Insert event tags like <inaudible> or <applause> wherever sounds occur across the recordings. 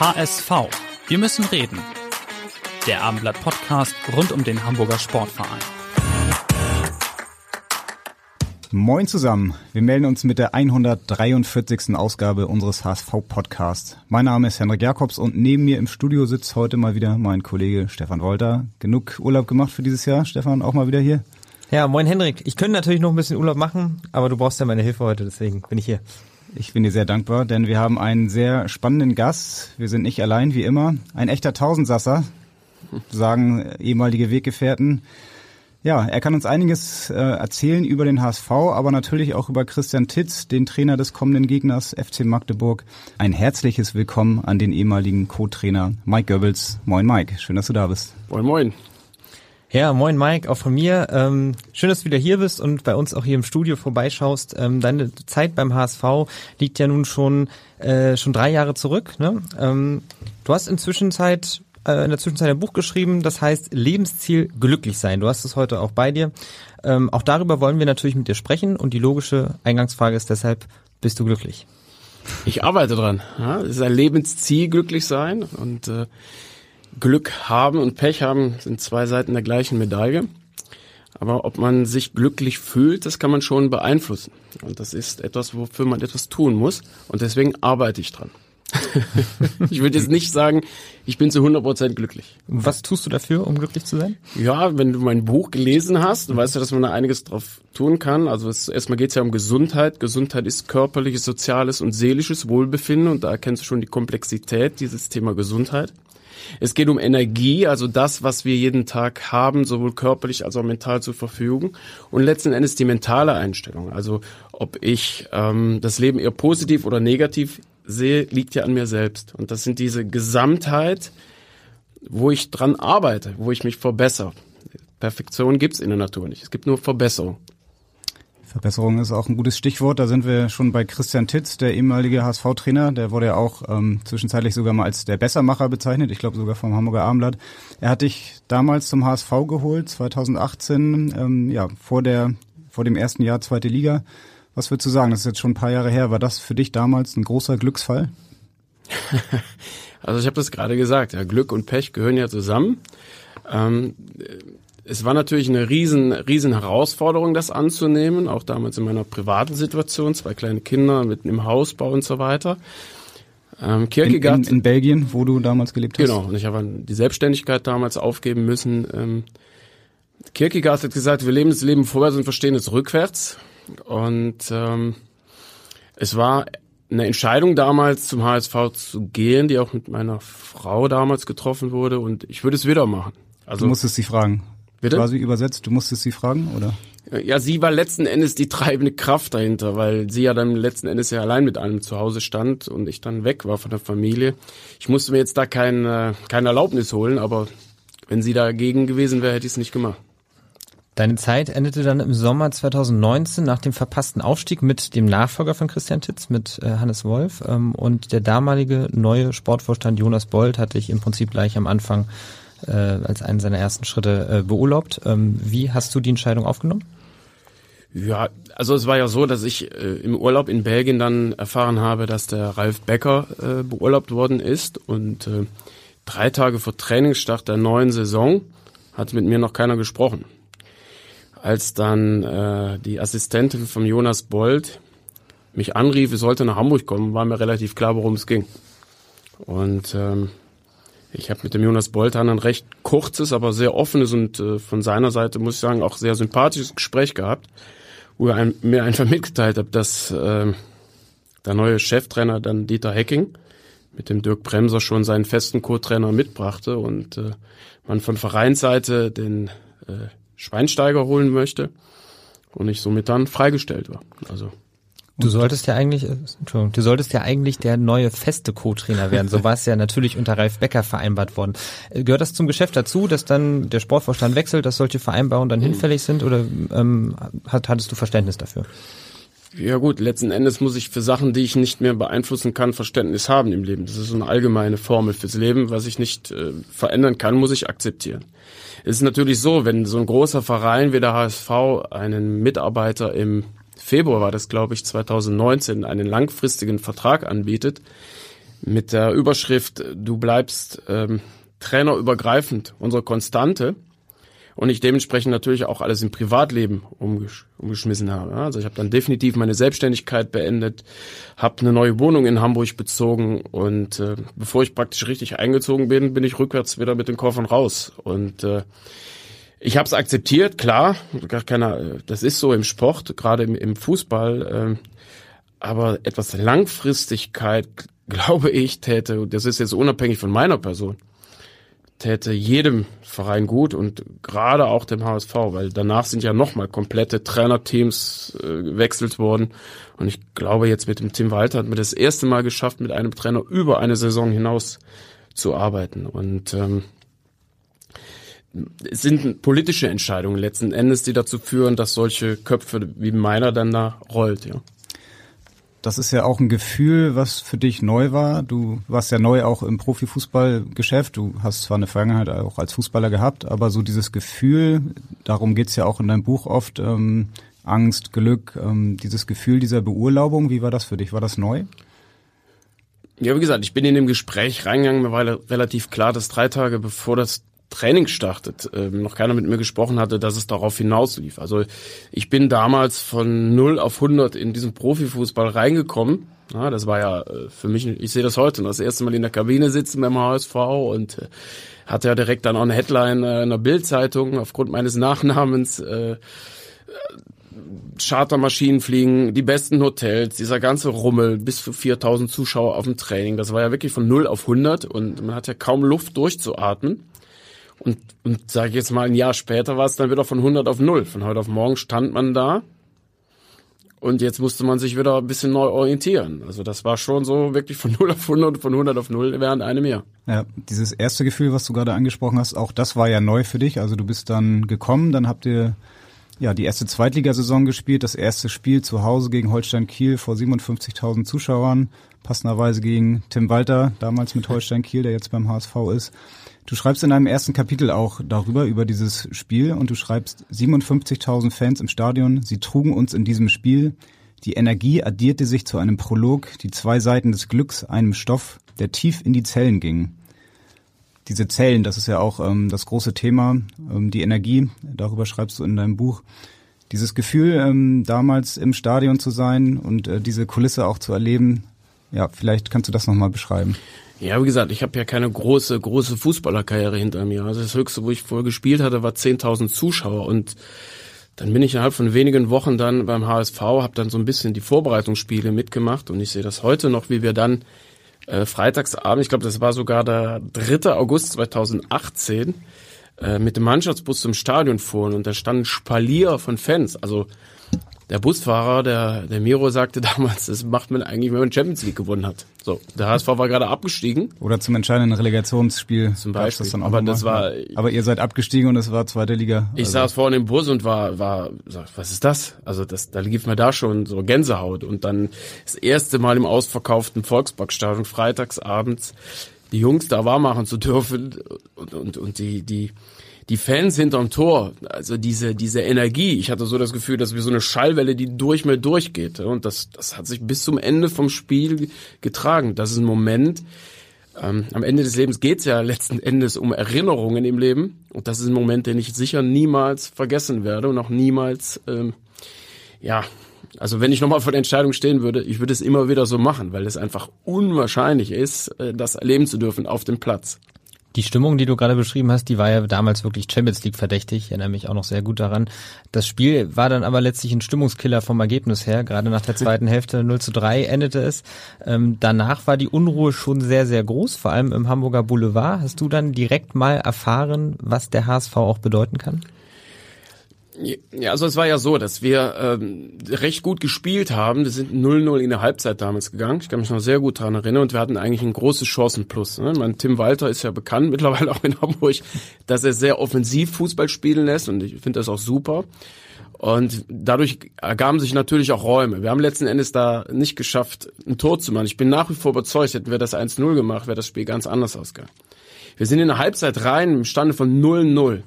HSV. Wir müssen reden. Der Abendblatt Podcast rund um den Hamburger Sportverein. Moin zusammen. Wir melden uns mit der 143. Ausgabe unseres HSV Podcasts. Mein Name ist Henrik Jakobs und neben mir im Studio sitzt heute mal wieder mein Kollege Stefan Wolter. Genug Urlaub gemacht für dieses Jahr. Stefan, auch mal wieder hier? Ja, moin Henrik. Ich könnte natürlich noch ein bisschen Urlaub machen, aber du brauchst ja meine Hilfe heute, deswegen bin ich hier. Ich bin dir sehr dankbar, denn wir haben einen sehr spannenden Gast. Wir sind nicht allein, wie immer. Ein echter Tausendsasser, sagen ehemalige Weggefährten. Ja, er kann uns einiges äh, erzählen über den HSV, aber natürlich auch über Christian Titz, den Trainer des kommenden Gegners FC Magdeburg. Ein herzliches Willkommen an den ehemaligen Co-Trainer Mike Goebbels. Moin Mike, schön, dass du da bist. Moin Moin. Ja, moin Mike, auch von mir. Ähm, schön, dass du wieder hier bist und bei uns auch hier im Studio vorbeischaust. Ähm, deine Zeit beim HSV liegt ja nun schon äh, schon drei Jahre zurück. Ne? Ähm, du hast inzwischen Zeit äh, in der Zwischenzeit ein Buch geschrieben, das heißt Lebensziel glücklich sein. Du hast es heute auch bei dir. Ähm, auch darüber wollen wir natürlich mit dir sprechen und die logische Eingangsfrage ist deshalb, bist du glücklich? Ich arbeite dran. Ja, es ist ein Lebensziel, glücklich sein und äh, Glück haben und Pech haben sind zwei Seiten der gleichen Medaille. Aber ob man sich glücklich fühlt, das kann man schon beeinflussen. Und das ist etwas, wofür man etwas tun muss. Und deswegen arbeite ich dran. <laughs> ich würde jetzt nicht sagen, ich bin zu 100% glücklich. Was tust du dafür, um glücklich zu sein? Ja, wenn du mein Buch gelesen hast, weißt du, dass man da einiges drauf tun kann. Also es, erstmal geht es ja um Gesundheit. Gesundheit ist körperliches, soziales und seelisches Wohlbefinden und da erkennst du schon die Komplexität dieses Thema Gesundheit. Es geht um Energie, also das, was wir jeden Tag haben, sowohl körperlich als auch mental zur Verfügung. Und letzten Endes die mentale Einstellung. Also ob ich ähm, das Leben eher positiv oder negativ sehe, liegt ja an mir selbst. Und das sind diese Gesamtheit, wo ich dran arbeite, wo ich mich verbessere. Perfektion gibt's in der Natur nicht. Es gibt nur Verbesserung. Verbesserung ist auch ein gutes Stichwort. Da sind wir schon bei Christian Titz, der ehemalige HSV-Trainer. Der wurde ja auch ähm, zwischenzeitlich sogar mal als der Bessermacher bezeichnet. Ich glaube sogar vom Hamburger Abendblatt. Er hat dich damals zum HSV geholt, 2018, ähm, ja vor der vor dem ersten Jahr zweite Liga. Was würdest du sagen? Das ist jetzt schon ein paar Jahre her. War das für dich damals ein großer Glücksfall? <laughs> also ich habe das gerade gesagt. Ja, Glück und Pech gehören ja zusammen. Ähm, es war natürlich eine riesen, riesen Herausforderung, das anzunehmen, auch damals in meiner privaten Situation, zwei kleine Kinder mitten im Hausbau und so weiter. Ähm, Kierkegaard, in, in, in, Belgien, wo du damals gelebt hast? Genau, und ich habe die Selbstständigkeit damals aufgeben müssen. Ähm, Kierkegaard hat gesagt, wir leben das Leben vorwärts und verstehen es rückwärts. Und ähm, es war eine Entscheidung damals zum HSV zu gehen, die auch mit meiner Frau damals getroffen wurde und ich würde es wieder machen. Also, du musstest sie fragen. Bitte? Quasi übersetzt, du musstest sie fragen, oder? Ja, sie war letzten Endes die treibende Kraft dahinter, weil sie ja dann letzten Endes ja allein mit allem zu Hause stand und ich dann weg war von der Familie. Ich musste mir jetzt da kein, äh, keine Erlaubnis holen, aber wenn sie dagegen gewesen wäre, hätte ich es nicht gemacht. Deine Zeit endete dann im Sommer 2019 nach dem verpassten Aufstieg mit dem Nachfolger von Christian Titz, mit äh, Hannes Wolf. Ähm, und der damalige neue Sportvorstand Jonas Bold hatte ich im Prinzip gleich am Anfang äh, als einen seiner ersten Schritte äh, beurlaubt. Ähm, wie hast du die Entscheidung aufgenommen? Ja, also es war ja so, dass ich äh, im Urlaub in Belgien dann erfahren habe, dass der Ralf Becker äh, beurlaubt worden ist und äh, drei Tage vor Trainingsstart der neuen Saison hat mit mir noch keiner gesprochen. Als dann äh, die Assistentin von Jonas Bold mich anrief, ich sollte nach Hamburg kommen, war mir relativ klar, worum es ging. Und ähm, ich habe mit dem Jonas Boltan ein recht kurzes, aber sehr offenes und äh, von seiner Seite, muss ich sagen, auch sehr sympathisches Gespräch gehabt, wo er ein, mir einfach mitgeteilt hat, dass äh, der neue Cheftrainer dann Dieter Hecking mit dem Dirk Bremser schon seinen festen Co-Trainer mitbrachte und äh, man von Vereinsseite den äh, Schweinsteiger holen möchte und ich somit dann freigestellt war. Also Du solltest ja eigentlich, äh, Entschuldigung, du solltest ja eigentlich der neue feste Co-Trainer werden. So war es ja natürlich unter Ralf Becker vereinbart worden. Äh, gehört das zum Geschäft dazu, dass dann der Sportvorstand wechselt, dass solche Vereinbarungen dann hinfällig sind oder ähm, hat, hattest du Verständnis dafür? Ja gut, letzten Endes muss ich für Sachen, die ich nicht mehr beeinflussen kann, Verständnis haben im Leben. Das ist so eine allgemeine Formel fürs Leben. Was ich nicht äh, verändern kann, muss ich akzeptieren. Es ist natürlich so, wenn so ein großer Verein wie der HSV einen Mitarbeiter im Februar war das, glaube ich, 2019, einen langfristigen Vertrag anbietet mit der Überschrift, du bleibst ähm, trainerübergreifend, unsere Konstante. Und ich dementsprechend natürlich auch alles im Privatleben umgesch umgeschmissen habe. Also ich habe dann definitiv meine Selbstständigkeit beendet, habe eine neue Wohnung in Hamburg bezogen und äh, bevor ich praktisch richtig eingezogen bin, bin ich rückwärts wieder mit den Koffern raus. Und äh, ich habe es akzeptiert, klar, gar keiner, das ist so im Sport, gerade im, im Fußball. Äh, aber etwas Langfristigkeit, <laughs> glaube ich, täte, das ist jetzt unabhängig von meiner Person, täte jedem Verein gut und gerade auch dem HSV, weil danach sind ja nochmal komplette Trainerteams äh, gewechselt worden. Und ich glaube, jetzt mit dem Tim Walter hat man das erste Mal geschafft, mit einem Trainer über eine Saison hinaus zu arbeiten. Und ähm, es sind politische Entscheidungen letzten Endes, die dazu führen, dass solche Köpfe wie meiner dann da rollt, ja. Das ist ja auch ein Gefühl, was für dich neu war. Du warst ja neu auch im Profifußballgeschäft. Du hast zwar eine Vergangenheit auch als Fußballer gehabt, aber so dieses Gefühl, darum geht's ja auch in deinem Buch oft, ähm, Angst, Glück, ähm, dieses Gefühl dieser Beurlaubung, wie war das für dich? War das neu? Ja, wie gesagt, ich bin in dem Gespräch reingegangen, mir war relativ klar, dass drei Tage bevor das Training startet, ähm, noch keiner mit mir gesprochen hatte, dass es darauf hinauslief. Also ich bin damals von 0 auf 100 in diesen Profifußball reingekommen. Ja, das war ja äh, für mich, ich sehe das heute, das erste Mal in der Kabine sitzen beim HSV und äh, hatte ja direkt dann auch eine Headline äh, in der Bildzeitung aufgrund meines Nachnamens. Äh, Chartermaschinen fliegen, die besten Hotels, dieser ganze Rummel, bis zu 4000 Zuschauer auf dem Training. Das war ja wirklich von 0 auf 100 und man hat ja kaum Luft durchzuatmen. Und, und sage ich jetzt mal, ein Jahr später war es dann wieder von 100 auf 0. Von heute auf morgen stand man da und jetzt musste man sich wieder ein bisschen neu orientieren. Also das war schon so wirklich von <laughs> 0 auf 100, von 100 auf 0 während einem Jahr. Ja, dieses erste Gefühl, was du gerade angesprochen hast, auch das war ja neu für dich. Also du bist dann gekommen, dann habt ihr ja die erste Zweitligasaison gespielt, das erste Spiel zu Hause gegen Holstein Kiel vor 57.000 Zuschauern, passenderweise gegen Tim Walter, damals mit Holstein Kiel, der jetzt beim HSV ist. Du schreibst in deinem ersten Kapitel auch darüber, über dieses Spiel und du schreibst 57.000 Fans im Stadion, sie trugen uns in diesem Spiel. Die Energie addierte sich zu einem Prolog, die zwei Seiten des Glücks, einem Stoff, der tief in die Zellen ging. Diese Zellen, das ist ja auch ähm, das große Thema, ähm, die Energie, darüber schreibst du in deinem Buch. Dieses Gefühl, ähm, damals im Stadion zu sein und äh, diese Kulisse auch zu erleben, ja, vielleicht kannst du das nochmal beschreiben. Ja, wie gesagt, ich habe ja keine große, große Fußballerkarriere hinter mir. Also das Höchste, wo ich vorher gespielt hatte, war 10.000 Zuschauer und dann bin ich innerhalb von wenigen Wochen dann beim HSV, habe dann so ein bisschen die Vorbereitungsspiele mitgemacht und ich sehe das heute noch, wie wir dann äh, freitagsabend, ich glaube, das war sogar der 3. August 2018, äh, mit dem Mannschaftsbus zum Stadion fuhren und da standen Spalier von Fans, also der Busfahrer, der, der Miro sagte <laughs> damals, das macht man eigentlich, wenn man Champions League gewonnen hat. So, der HSV war gerade abgestiegen. Oder zum entscheidenden Relegationsspiel. Zum Beispiel. Das dann auch aber das war, aber ihr seid abgestiegen und es war zweite Liga. Ich also. saß vorne im Bus und war, war, was ist das? Also das, da lief mir da schon so Gänsehaut und dann das erste Mal im ausverkauften Volksparkstadion freitags abends die Jungs da warm machen zu dürfen und, und, und die, die, die Fans hinterm Tor, also diese, diese Energie, ich hatte so das Gefühl, dass wir so eine Schallwelle, die durch mir durchgeht. Und das, das hat sich bis zum Ende vom Spiel getragen. Das ist ein Moment, ähm, am Ende des Lebens geht's ja letzten Endes um Erinnerungen im Leben. Und das ist ein Moment, den ich sicher niemals vergessen werde und auch niemals, ähm, ja, also wenn ich nochmal vor der Entscheidung stehen würde, ich würde es immer wieder so machen, weil es einfach unwahrscheinlich ist, äh, das erleben zu dürfen auf dem Platz. Die Stimmung, die du gerade beschrieben hast, die war ja damals wirklich Champions League verdächtig. Ich erinnere mich auch noch sehr gut daran. Das Spiel war dann aber letztlich ein Stimmungskiller vom Ergebnis her. Gerade nach der zweiten Hälfte <laughs> 0 zu 3 endete es. Ähm, danach war die Unruhe schon sehr, sehr groß, vor allem im Hamburger Boulevard. Hast du dann direkt mal erfahren, was der HSV auch bedeuten kann? Ja, also es war ja so, dass wir ähm, recht gut gespielt haben. Wir sind 0-0 in der Halbzeit damals gegangen. Ich kann mich noch sehr gut daran erinnern und wir hatten eigentlich ein großes Chancenplus. Ne? Mein Tim Walter ist ja bekannt <laughs> mittlerweile auch in Hamburg, dass er sehr offensiv Fußball spielen lässt und ich finde das auch super. Und dadurch ergaben sich natürlich auch Räume. Wir haben letzten Endes da nicht geschafft, ein Tor zu machen. Ich bin nach wie vor überzeugt, hätten wir das 1-0 gemacht, wäre das Spiel ganz anders ausgegangen. Wir sind in der Halbzeit rein im Stande von 0-0.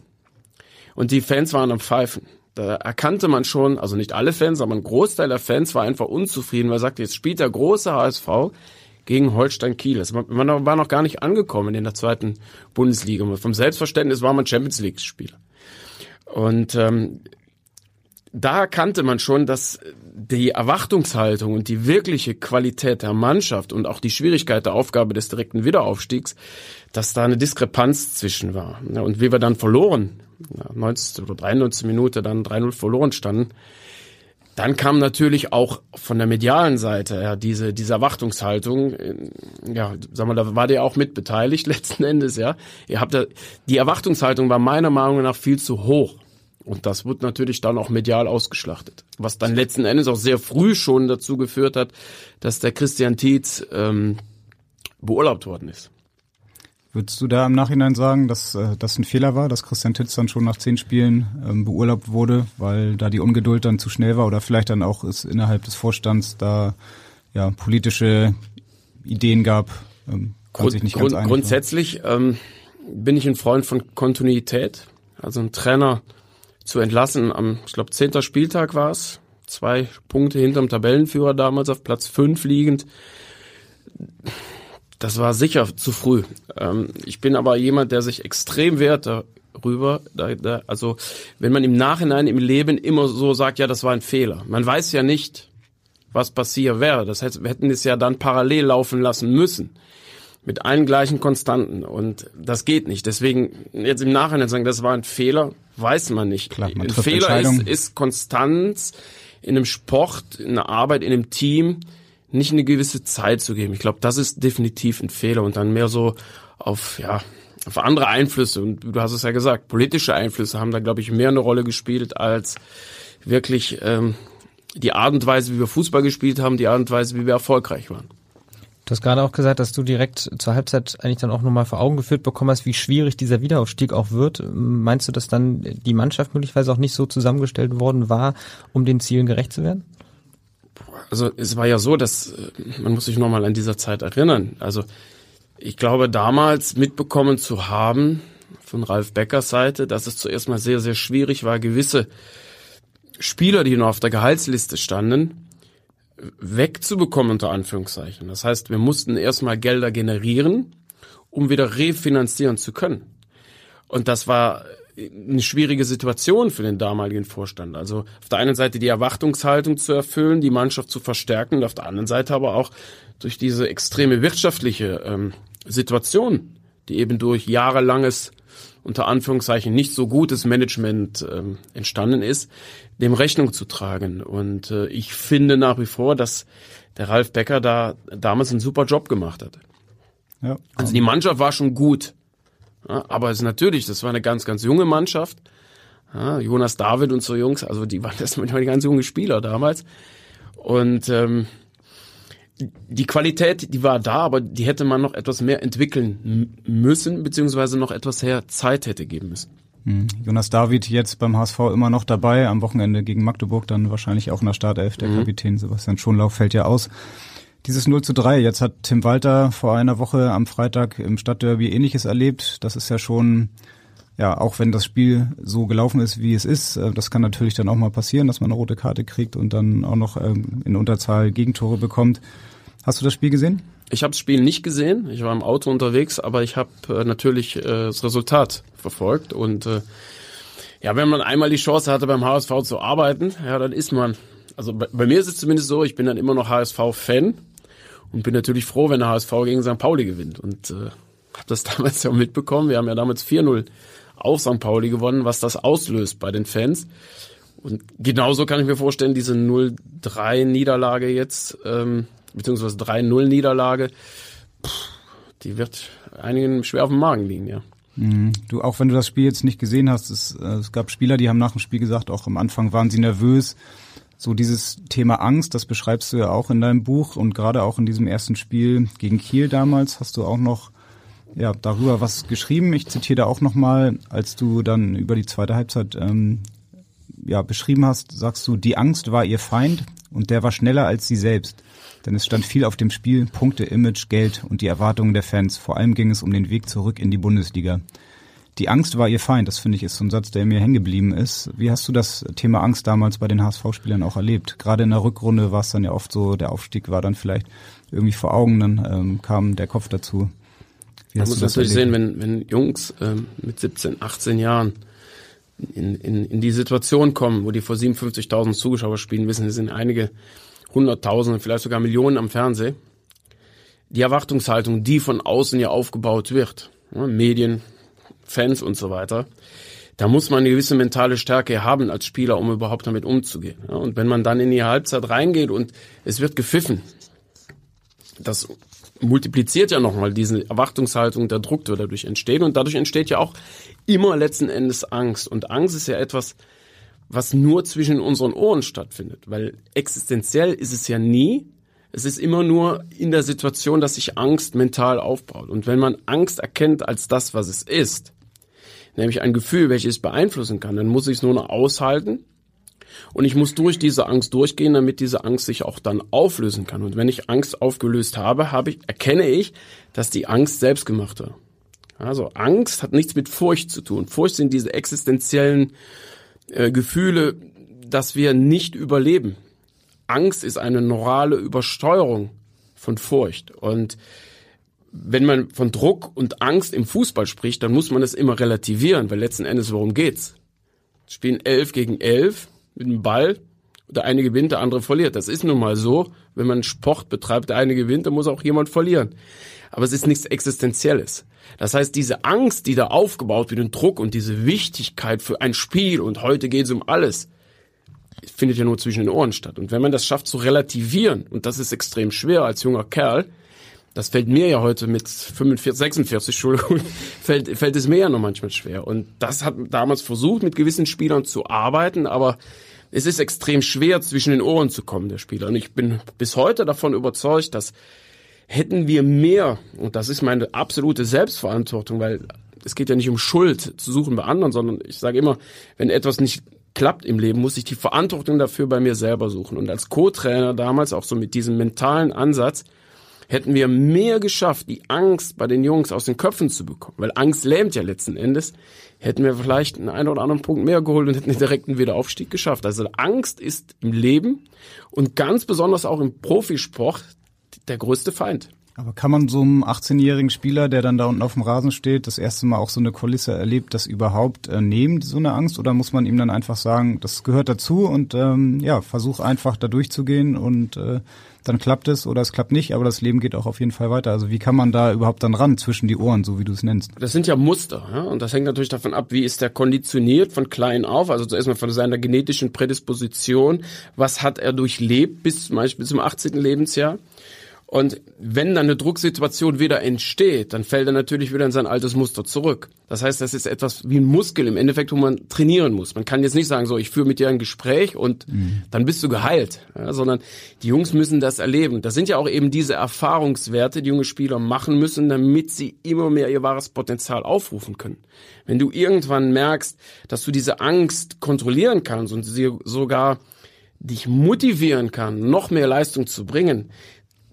Und die Fans waren am Pfeifen. Da erkannte man schon, also nicht alle Fans, aber ein Großteil der Fans war einfach unzufrieden, weil er sagte, jetzt spielt der große HSV gegen Holstein Kiel. Man war noch gar nicht angekommen in der zweiten Bundesliga. Vom Selbstverständnis war man Champions League-Spieler. Und ähm, da erkannte man schon, dass die Erwartungshaltung und die wirkliche Qualität der Mannschaft und auch die Schwierigkeit der Aufgabe des direkten Wiederaufstiegs, dass da eine Diskrepanz zwischen war. Und wie wir dann verloren 90. oder 93. Minute dann 3-0 verloren standen, dann kam natürlich auch von der medialen Seite ja, diese, diese Erwartungshaltung. Ja, sag mal, da war der auch mit beteiligt <laughs> letzten Endes, ja. Ihr habt da, die Erwartungshaltung war meiner Meinung nach viel zu hoch. Und das wird natürlich dann auch medial ausgeschlachtet. Was dann letzten Endes auch sehr früh schon dazu geführt hat, dass der Christian Tietz ähm, beurlaubt worden ist. Würdest du da im Nachhinein sagen, dass äh, das ein Fehler war, dass Christian Titz dann schon nach zehn Spielen ähm, beurlaubt wurde, weil da die Ungeduld dann zu schnell war oder vielleicht dann auch es innerhalb des Vorstands da ja politische Ideen gab? Ähm, Grund, nicht Grund, grundsätzlich ähm, bin ich ein Freund von Kontinuität. Also ein Trainer zu entlassen am, ich glaube, zehnter Spieltag war es, zwei Punkte hinterm Tabellenführer damals auf Platz fünf liegend das war sicher zu früh. Ähm, ich bin aber jemand, der sich extrem wehrt darüber. Da, da, also wenn man im Nachhinein im Leben immer so sagt, ja, das war ein Fehler. Man weiß ja nicht, was passiert wäre. Das heißt, wir hätten es ja dann parallel laufen lassen müssen. Mit allen gleichen Konstanten. Und das geht nicht. Deswegen jetzt im Nachhinein sagen, das war ein Fehler, weiß man nicht. Klar, man ein Fehler ist, ist Konstanz in einem Sport, in einer Arbeit, in einem Team nicht eine gewisse Zeit zu geben. Ich glaube, das ist definitiv ein Fehler und dann mehr so auf, ja, auf andere Einflüsse. Und du hast es ja gesagt, politische Einflüsse haben da, glaube ich, mehr eine Rolle gespielt als wirklich ähm, die Art und Weise, wie wir Fußball gespielt haben, die Art und Weise, wie wir erfolgreich waren. Du hast gerade auch gesagt, dass du direkt zur Halbzeit eigentlich dann auch nochmal vor Augen geführt bekommen hast, wie schwierig dieser Wiederaufstieg auch wird. Meinst du, dass dann die Mannschaft möglicherweise auch nicht so zusammengestellt worden war, um den Zielen gerecht zu werden? Also es war ja so, dass äh, man muss sich nochmal an dieser Zeit erinnern. Also ich glaube damals mitbekommen zu haben von Ralf Beckers Seite, dass es zuerst mal sehr, sehr schwierig war, gewisse Spieler, die noch auf der Gehaltsliste standen, wegzubekommen unter Anführungszeichen. Das heißt, wir mussten erstmal Gelder generieren, um wieder refinanzieren zu können. Und das war eine schwierige Situation für den damaligen Vorstand. Also auf der einen Seite die Erwartungshaltung zu erfüllen, die Mannschaft zu verstärken und auf der anderen Seite aber auch durch diese extreme wirtschaftliche ähm, Situation, die eben durch jahrelanges unter Anführungszeichen nicht so gutes Management ähm, entstanden ist, dem Rechnung zu tragen. Und äh, ich finde nach wie vor, dass der Ralf Becker da damals einen super Job gemacht hat. Ja. Also die Mannschaft war schon gut. Ja, aber es ist natürlich, das war eine ganz, ganz junge Mannschaft. Ja, Jonas David und so Jungs, also die waren <laughs> das manchmal die ganz junge Spieler damals. Und ähm, die Qualität, die war da, aber die hätte man noch etwas mehr entwickeln müssen, beziehungsweise noch etwas mehr Zeit hätte geben müssen. Hm. Jonas David jetzt beim HSV immer noch dabei, am Wochenende gegen Magdeburg dann wahrscheinlich auch in der Startelf. Der mhm. Kapitän Sebastian Schonlauf fällt ja aus. Dieses 0 zu 3, jetzt hat Tim Walter vor einer Woche am Freitag im Stadtderby ähnliches erlebt. Das ist ja schon, ja, auch wenn das Spiel so gelaufen ist, wie es ist, äh, das kann natürlich dann auch mal passieren, dass man eine rote Karte kriegt und dann auch noch ähm, in Unterzahl Gegentore bekommt. Hast du das Spiel gesehen? Ich habe das Spiel nicht gesehen. Ich war im Auto unterwegs, aber ich habe äh, natürlich äh, das Resultat verfolgt und ja, wenn man einmal die Chance hatte, beim HSV zu arbeiten, ja, dann ist man. Also bei, bei mir ist es zumindest so, ich bin dann immer noch HSV-Fan und bin natürlich froh, wenn der HSV gegen St. Pauli gewinnt. Und äh, habe das <laughs> damals ja mitbekommen. Wir haben ja damals 4-0 auf St. Pauli gewonnen, was das auslöst bei den Fans. Und genauso kann ich mir vorstellen, diese 0-3-Niederlage jetzt, ähm, beziehungsweise 3-0-Niederlage, die wird einigen schwer auf dem Magen liegen, ja. Mhm. Du, auch wenn du das Spiel jetzt nicht gesehen hast, es, äh, es gab Spieler, die haben nach dem Spiel gesagt, auch am Anfang waren sie nervös. So dieses Thema Angst, das beschreibst du ja auch in deinem Buch und gerade auch in diesem ersten Spiel gegen Kiel damals hast du auch noch ja, darüber was geschrieben. Ich zitiere da auch nochmal, als du dann über die zweite Halbzeit ähm, ja, beschrieben hast, sagst du, die Angst war ihr Feind und der war schneller als sie selbst. Denn es stand viel auf dem Spiel, Punkte, Image, Geld und die Erwartungen der Fans. Vor allem ging es um den Weg zurück in die Bundesliga. Die Angst war ihr Feind, das finde ich ist so ein Satz, der mir hängen geblieben ist. Wie hast du das Thema Angst damals bei den HSV-Spielern auch erlebt? Gerade in der Rückrunde war es dann ja oft so, der Aufstieg war dann vielleicht irgendwie vor Augen, dann ähm, kam der Kopf dazu. Wie Man muss natürlich sehen, wenn, wenn Jungs ähm, mit 17, 18 Jahren in, in, in die Situation kommen, wo die vor 57.000 Zuschauer spielen, wissen, es sind einige Hunderttausende, vielleicht sogar Millionen am Fernsehen. Die Erwartungshaltung, die von außen ja aufgebaut wird, ja, Medien, Fans und so weiter, da muss man eine gewisse mentale Stärke haben als Spieler, um überhaupt damit umzugehen. Und wenn man dann in die Halbzeit reingeht und es wird gepfiffen, das multipliziert ja nochmal diese Erwartungshaltung, der Druck, der dadurch entsteht. Und dadurch entsteht ja auch immer letzten Endes Angst. Und Angst ist ja etwas, was nur zwischen unseren Ohren stattfindet. Weil existenziell ist es ja nie. Es ist immer nur in der Situation, dass sich Angst mental aufbaut. Und wenn man Angst erkennt als das, was es ist, nämlich ein Gefühl, welches es beeinflussen kann, dann muss ich es nur noch aushalten und ich muss durch diese Angst durchgehen, damit diese Angst sich auch dann auflösen kann. Und wenn ich Angst aufgelöst habe, habe ich, erkenne ich, dass die Angst selbst gemacht war. Also Angst hat nichts mit Furcht zu tun. Furcht sind diese existenziellen äh, Gefühle, dass wir nicht überleben. Angst ist eine normale Übersteuerung von Furcht. Und wenn man von Druck und Angst im Fußball spricht, dann muss man es immer relativieren, weil letzten Endes worum geht's? Spielen elf gegen elf mit dem Ball. Der eine gewinnt, der andere verliert. Das ist nun mal so. Wenn man Sport betreibt, der eine gewinnt, dann muss auch jemand verlieren. Aber es ist nichts Existenzielles. Das heißt, diese Angst, die da aufgebaut wird, und Druck und diese Wichtigkeit für ein Spiel und heute geht es um alles, findet ja nur zwischen den Ohren statt. Und wenn man das schafft zu relativieren, und das ist extrem schwer als junger Kerl, das fällt mir ja heute mit 45, 46, Entschuldigung, <laughs> fällt, fällt es mir ja noch manchmal schwer. Und das hat damals versucht, mit gewissen Spielern zu arbeiten, aber es ist extrem schwer, zwischen den Ohren zu kommen, der Spieler. Und ich bin bis heute davon überzeugt, dass hätten wir mehr, und das ist meine absolute Selbstverantwortung, weil es geht ja nicht um Schuld zu suchen bei anderen, sondern ich sage immer, wenn etwas nicht klappt im Leben, muss ich die Verantwortung dafür bei mir selber suchen. Und als Co-Trainer damals auch so mit diesem mentalen Ansatz, hätten wir mehr geschafft, die Angst bei den Jungs aus den Köpfen zu bekommen, weil Angst lähmt ja letzten Endes, hätten wir vielleicht einen, einen oder anderen Punkt mehr geholt und hätten den direkten Wiederaufstieg geschafft. Also Angst ist im Leben und ganz besonders auch im Profisport der größte Feind. Aber kann man so einem 18-jährigen Spieler, der dann da unten auf dem Rasen steht, das erste Mal auch so eine Kulisse erlebt, das überhaupt äh, nehmen, so eine Angst? Oder muss man ihm dann einfach sagen, das gehört dazu und ähm, ja, versuch einfach da durchzugehen und äh, dann klappt es oder es klappt nicht, aber das Leben geht auch auf jeden Fall weiter. Also wie kann man da überhaupt dann ran zwischen die Ohren, so wie du es nennst? Das sind ja Muster, ja? und das hängt natürlich davon ab, wie ist der konditioniert von klein auf, also zuerst mal von seiner genetischen Prädisposition, was hat er durchlebt bis zum Beispiel zum 18. Lebensjahr und wenn dann eine Drucksituation wieder entsteht, dann fällt er natürlich wieder in sein altes Muster zurück. Das heißt, das ist etwas wie ein Muskel im Endeffekt, wo man trainieren muss. Man kann jetzt nicht sagen, so, ich führe mit dir ein Gespräch und mhm. dann bist du geheilt, ja, sondern die Jungs müssen das erleben. Das sind ja auch eben diese Erfahrungswerte, die junge Spieler machen müssen, damit sie immer mehr ihr wahres Potenzial aufrufen können. Wenn du irgendwann merkst, dass du diese Angst kontrollieren kannst und sie sogar dich motivieren kann, noch mehr Leistung zu bringen,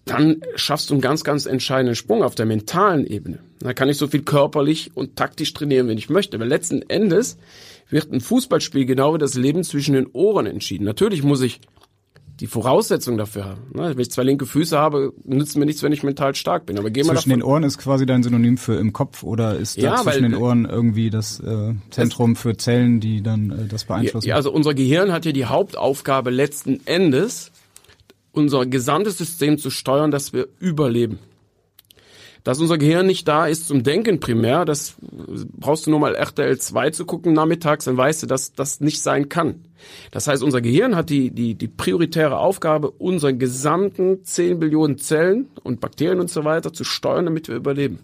dann schaffst du einen ganz, ganz entscheidenden Sprung auf der mentalen Ebene. Da kann ich so viel körperlich und taktisch trainieren, wenn ich möchte. Aber letzten Endes wird ein Fußballspiel genau wie das Leben zwischen den Ohren entschieden. Natürlich muss ich die Voraussetzung dafür haben. Wenn ich zwei linke Füße habe, nützt mir nichts, wenn ich mental stark bin. Aber geh mal zwischen den Ohren ist quasi dein Synonym für im Kopf oder ist ja, zwischen den Ohren irgendwie das äh, Zentrum für Zellen, die dann äh, das beeinflussen? Ja, also unser Gehirn hat ja die Hauptaufgabe letzten Endes, unser gesamtes System zu steuern, dass wir überleben. Dass unser Gehirn nicht da ist zum Denken primär, das brauchst du nur mal RTL 2 zu gucken nachmittags, dann weißt du, dass das nicht sein kann. Das heißt, unser Gehirn hat die, die, die prioritäre Aufgabe, unseren gesamten 10 Billionen Zellen und Bakterien und so weiter zu steuern, damit wir überleben.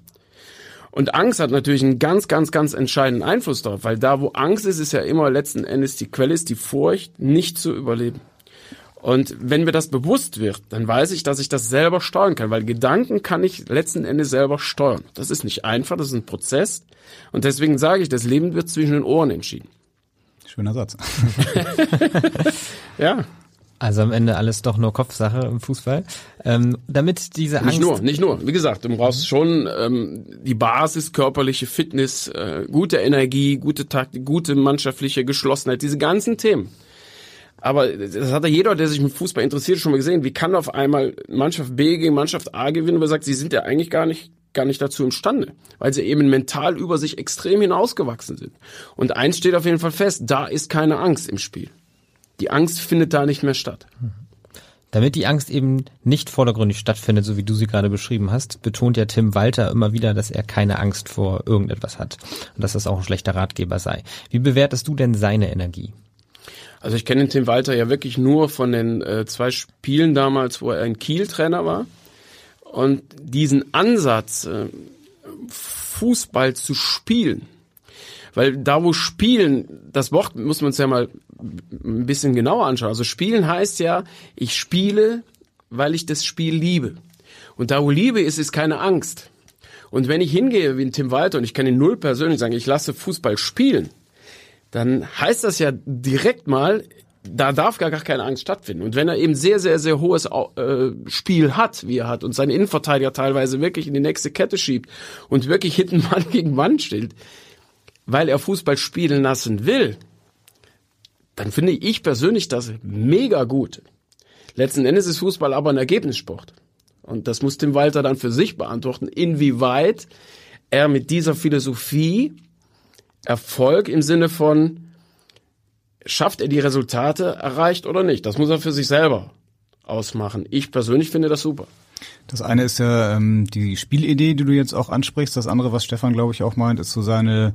Und Angst hat natürlich einen ganz, ganz, ganz entscheidenden Einfluss darauf, weil da, wo Angst ist, ist ja immer letzten Endes die Quelle, ist die Furcht, nicht zu überleben. Und wenn mir das bewusst wird, dann weiß ich, dass ich das selber steuern kann, weil Gedanken kann ich letzten Endes selber steuern. Das ist nicht einfach, das ist ein Prozess. Und deswegen sage ich, das Leben wird zwischen den Ohren entschieden. Schöner Satz. <laughs> ja. Also am Ende alles doch nur Kopfsache im Fußball. Ähm, damit diese Angst. Nicht nur, nicht nur. Wie gesagt, du brauchst schon ähm, die Basis, körperliche Fitness, äh, gute Energie, gute Taktik, gute mannschaftliche Geschlossenheit, diese ganzen Themen. Aber das hat ja jeder, der sich mit Fußball interessiert, schon mal gesehen. Wie kann auf einmal Mannschaft B gegen Mannschaft A gewinnen, wo er sagt, sie sind ja eigentlich gar nicht gar nicht dazu imstande, weil sie eben mental über sich extrem hinausgewachsen sind. Und eins steht auf jeden Fall fest, da ist keine Angst im Spiel. Die Angst findet da nicht mehr statt. Damit die Angst eben nicht vordergründig stattfindet, so wie du sie gerade beschrieben hast, betont ja Tim Walter immer wieder, dass er keine Angst vor irgendetwas hat und dass das auch ein schlechter Ratgeber sei. Wie bewertest du denn seine Energie? Also ich kenne Tim Walter ja wirklich nur von den äh, zwei Spielen damals, wo er ein Kiel-Trainer war. Und diesen Ansatz, äh, Fußball zu spielen, weil da, wo Spielen, das Wort muss man uns ja mal ein bisschen genauer anschauen. Also Spielen heißt ja, ich spiele, weil ich das Spiel liebe. Und da, wo Liebe ist, ist keine Angst. Und wenn ich hingehe wie ein Tim Walter und ich kann ihn null persönlich sagen, ich lasse Fußball spielen, dann heißt das ja direkt mal, da darf gar, keine Angst stattfinden. Und wenn er eben sehr, sehr, sehr hohes äh, Spiel hat, wie er hat, und seinen Innenverteidiger teilweise wirklich in die nächste Kette schiebt und wirklich hinten <laughs> Mann gegen Mann steht, weil er Fußball spielen lassen will, dann finde ich persönlich das mega gut. Letzten Endes ist Fußball aber ein Ergebnissport. Und das muss Tim Walter dann für sich beantworten, inwieweit er mit dieser Philosophie Erfolg im Sinne von schafft er die Resultate erreicht oder nicht. Das muss er für sich selber ausmachen. Ich persönlich finde das super. Das eine ist ja ähm, die Spielidee, die du jetzt auch ansprichst. Das andere, was Stefan, glaube ich, auch meint, ist so seine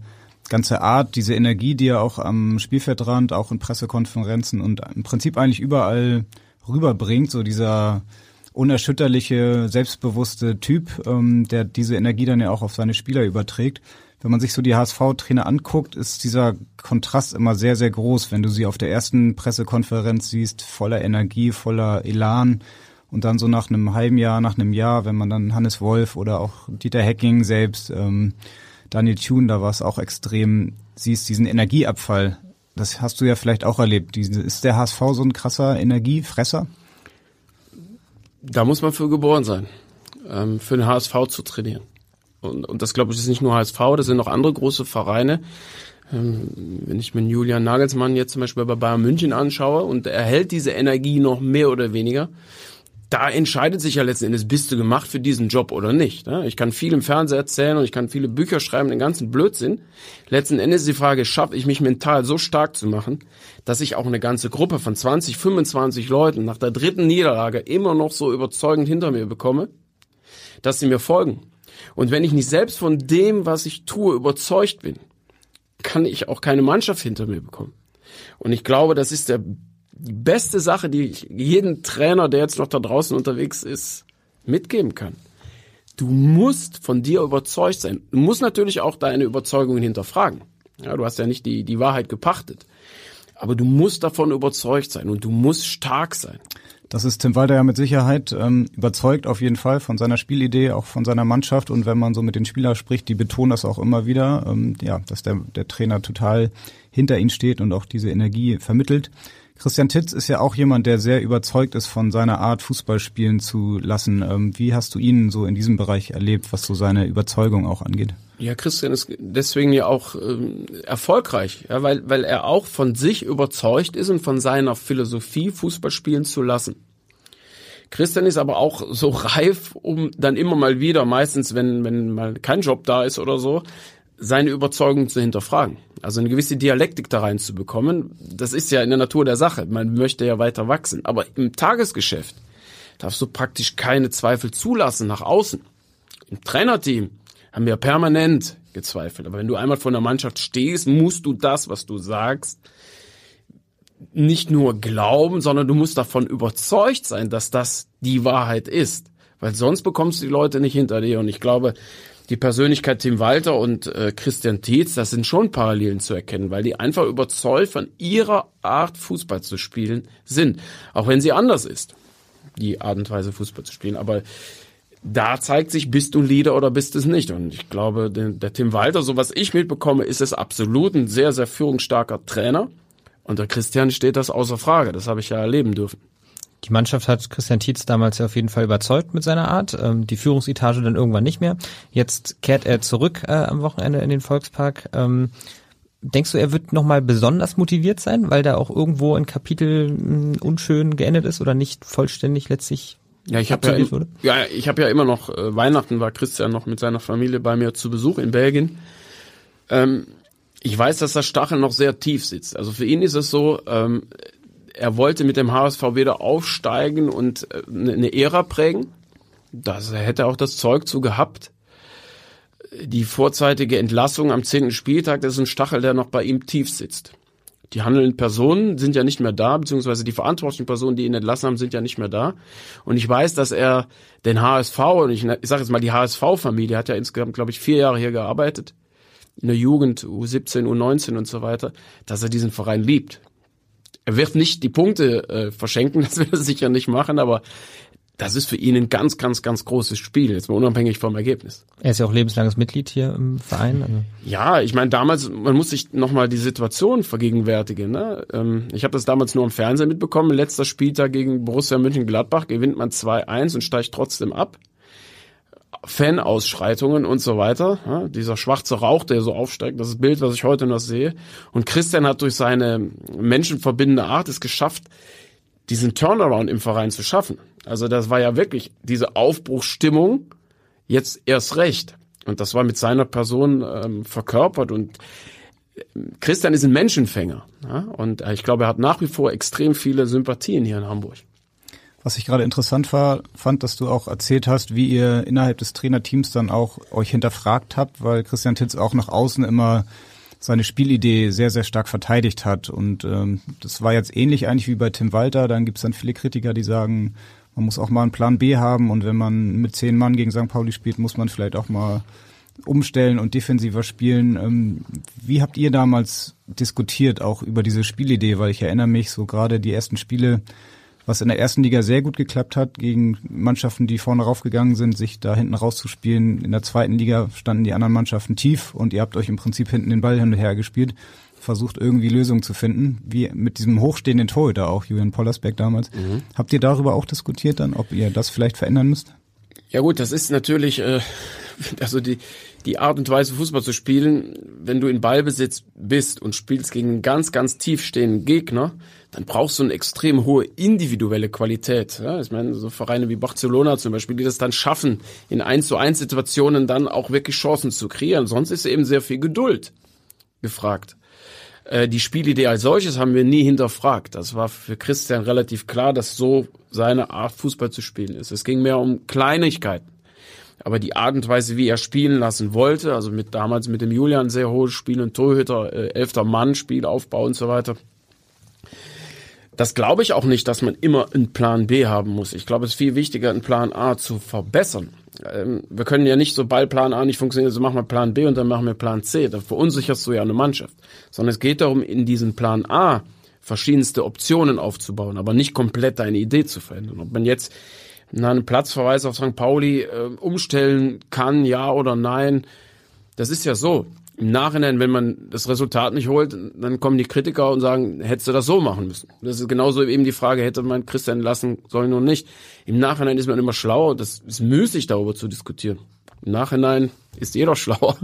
ganze Art, diese Energie, die er auch am Spielfeldrand, auch in Pressekonferenzen und im Prinzip eigentlich überall rüberbringt, so dieser unerschütterliche, selbstbewusste Typ, ähm, der diese Energie dann ja auch auf seine Spieler überträgt wenn man sich so die HSV-Trainer anguckt, ist dieser Kontrast immer sehr, sehr groß. Wenn du sie auf der ersten Pressekonferenz siehst, voller Energie, voller Elan und dann so nach einem halben Jahr, nach einem Jahr, wenn man dann Hannes Wolf oder auch Dieter Hecking selbst, ähm, Daniel Thune, da war es auch extrem, siehst diesen Energieabfall. Das hast du ja vielleicht auch erlebt. Ist der HSV so ein krasser Energiefresser? Da muss man für geboren sein, ähm, für den HSV zu trainieren. Und, und das glaube ich ist nicht nur HSV, das sind noch andere große Vereine. Ähm, wenn ich mir Julian Nagelsmann jetzt zum Beispiel bei Bayern München anschaue und er hält diese Energie noch mehr oder weniger, da entscheidet sich ja letzten Endes, bist du gemacht für diesen Job oder nicht. Ne? Ich kann viel im Fernsehen erzählen und ich kann viele Bücher schreiben, den ganzen Blödsinn. Letzten Endes ist die Frage, schaffe ich mich mental so stark zu machen, dass ich auch eine ganze Gruppe von 20, 25 Leuten nach der dritten Niederlage immer noch so überzeugend hinter mir bekomme, dass sie mir folgen. Und wenn ich nicht selbst von dem, was ich tue, überzeugt bin, kann ich auch keine Mannschaft hinter mir bekommen. Und ich glaube, das ist der, die beste Sache, die ich jeden Trainer, der jetzt noch da draußen unterwegs ist, mitgeben kann. Du musst von dir überzeugt sein. Du musst natürlich auch deine Überzeugungen hinterfragen. Ja, du hast ja nicht die, die Wahrheit gepachtet. Aber du musst davon überzeugt sein und du musst stark sein. Das ist Tim Walter ja mit Sicherheit ähm, überzeugt auf jeden Fall von seiner Spielidee, auch von seiner Mannschaft. Und wenn man so mit den Spielern spricht, die betonen das auch immer wieder, ähm, ja, dass der, der Trainer total hinter ihnen steht und auch diese Energie vermittelt. Christian Titz ist ja auch jemand, der sehr überzeugt ist von seiner Art, Fußball spielen zu lassen. Ähm, wie hast du ihn so in diesem Bereich erlebt, was so seine Überzeugung auch angeht? Ja, Christian ist deswegen ja auch ähm, erfolgreich, ja, weil, weil er auch von sich überzeugt ist und von seiner Philosophie, Fußball spielen zu lassen. Christian ist aber auch so <laughs> reif, um dann immer mal wieder, meistens wenn, wenn mal kein Job da ist oder so, seine Überzeugung zu hinterfragen. Also eine gewisse Dialektik da reinzubekommen. Das ist ja in der Natur der Sache. Man möchte ja weiter wachsen. Aber im Tagesgeschäft darfst du praktisch keine Zweifel zulassen nach außen. Im Trainerteam haben wir permanent gezweifelt. Aber wenn du einmal von der Mannschaft stehst, musst du das, was du sagst, nicht nur glauben, sondern du musst davon überzeugt sein, dass das die Wahrheit ist. Weil sonst bekommst du die Leute nicht hinter dir. Und ich glaube, die Persönlichkeit Tim Walter und äh, Christian Tietz, das sind schon Parallelen zu erkennen, weil die einfach überzeugt von ihrer Art Fußball zu spielen sind. Auch wenn sie anders ist, die Art und Weise Fußball zu spielen. Aber da zeigt sich, bist du ein Leader oder bist es nicht. Und ich glaube, der, der Tim Walter, so was ich mitbekomme, ist es absolut ein sehr, sehr führungsstarker Trainer. Und der Christian steht das außer Frage. Das habe ich ja erleben dürfen. Die Mannschaft hat Christian Tietz damals ja auf jeden Fall überzeugt mit seiner Art. Ähm, die Führungsetage dann irgendwann nicht mehr. Jetzt kehrt er zurück äh, am Wochenende in den Volkspark. Ähm, denkst du, er wird nochmal besonders motiviert sein, weil da auch irgendwo ein Kapitel mh, unschön geendet ist oder nicht vollständig letztlich ja, ich habe ja, ja, ich habe ja immer noch äh, Weihnachten war Christian noch mit seiner Familie bei mir zu Besuch in Belgien. Ähm, ich weiß, dass der Stachel noch sehr tief sitzt. Also für ihn ist es so, ähm, er wollte mit dem HSV wieder aufsteigen und äh, eine Ära prägen. Das er hätte auch das Zeug zu gehabt. Die vorzeitige Entlassung am zehnten Spieltag, das ist ein Stachel, der noch bei ihm tief sitzt. Die handelnden Personen sind ja nicht mehr da, beziehungsweise die verantwortlichen Personen, die ihn entlassen haben, sind ja nicht mehr da. Und ich weiß, dass er den HSV, und ich, ich sage jetzt mal die HSV-Familie, hat ja insgesamt, glaube ich, vier Jahre hier gearbeitet, in der Jugend, U17, U19 und so weiter, dass er diesen Verein liebt. Er wird nicht die Punkte äh, verschenken, <laughs> das wird er sicher nicht machen, aber das ist für ihn ein ganz, ganz, ganz großes Spiel, jetzt mal unabhängig vom Ergebnis. Er ist ja auch lebenslanges Mitglied hier im Verein. Also. Ja, ich meine, damals, man muss sich nochmal die Situation vergegenwärtigen. Ne? Ähm, ich habe das damals nur im Fernsehen mitbekommen. Letzter Spieltag gegen Borussia München-Gladbach gewinnt man 2-1 und steigt trotzdem ab. Fanausschreitungen und so weiter. Ja, dieser schwarze Rauch, der so aufsteigt, das ist das Bild, was ich heute noch sehe. Und Christian hat durch seine menschenverbindende Art es geschafft, diesen Turnaround im Verein zu schaffen. Also das war ja wirklich diese Aufbruchsstimmung, jetzt erst recht. Und das war mit seiner Person ähm, verkörpert und äh, Christian ist ein Menschenfänger. Ja? Und äh, ich glaube, er hat nach wie vor extrem viele Sympathien hier in Hamburg. Was ich gerade interessant war, fand, dass du auch erzählt hast, wie ihr innerhalb des Trainerteams dann auch euch hinterfragt habt, weil Christian Titz auch nach außen immer seine Spielidee sehr, sehr stark verteidigt hat. Und ähm, das war jetzt ähnlich eigentlich wie bei Tim Walter. Dann gibt es dann viele Kritiker, die sagen, man muss auch mal einen Plan B haben und wenn man mit zehn Mann gegen St. Pauli spielt, muss man vielleicht auch mal umstellen und defensiver spielen. Ähm, wie habt ihr damals diskutiert auch über diese Spielidee? Weil ich erinnere mich so gerade die ersten Spiele was in der ersten Liga sehr gut geklappt hat, gegen Mannschaften, die vorne raufgegangen sind, sich da hinten rauszuspielen. In der zweiten Liga standen die anderen Mannschaften tief und ihr habt euch im Prinzip hinten den Ball hin und her gespielt, versucht irgendwie Lösungen zu finden, wie mit diesem hochstehenden Torhüter auch, Julian Pollersbeck damals. Mhm. Habt ihr darüber auch diskutiert dann, ob ihr das vielleicht verändern müsst? Ja gut, das ist natürlich, äh, also die, die Art und Weise Fußball zu spielen, wenn du in Ballbesitz bist und spielst gegen einen ganz, ganz tief stehenden Gegner, dann brauchst du eine extrem hohe individuelle Qualität. Ja, ich meine, so Vereine wie Barcelona zum Beispiel, die das dann schaffen, in 1 zu 1 Situationen dann auch wirklich Chancen zu kreieren. Sonst ist eben sehr viel Geduld gefragt. Äh, die Spielidee als solches haben wir nie hinterfragt. Das war für Christian relativ klar, dass so seine Art Fußball zu spielen ist. Es ging mehr um Kleinigkeiten. Aber die Art und Weise, wie er spielen lassen wollte, also mit damals mit dem Julian sehr hohes Spiel und Torhüter, äh, elfter Mann, Spielaufbau und so weiter, das glaube ich auch nicht, dass man immer einen Plan B haben muss. Ich glaube, es ist viel wichtiger, einen Plan A zu verbessern. Ähm, wir können ja nicht, sobald Plan A nicht funktioniert, so machen wir Plan B und dann machen wir Plan C. Da verunsicherst du ja eine Mannschaft. Sondern es geht darum, in diesen Plan A verschiedenste Optionen aufzubauen, aber nicht komplett deine Idee zu verändern. Ob man jetzt einen Platzverweis auf St. Pauli äh, umstellen kann, ja oder nein, das ist ja so im Nachhinein, wenn man das Resultat nicht holt, dann kommen die Kritiker und sagen, hättest du das so machen müssen. Das ist genauso eben die Frage, hätte man Christian lassen sollen oder nicht. Im Nachhinein ist man immer schlauer, das ist müßig darüber zu diskutieren. Im Nachhinein ist jeder schlauer.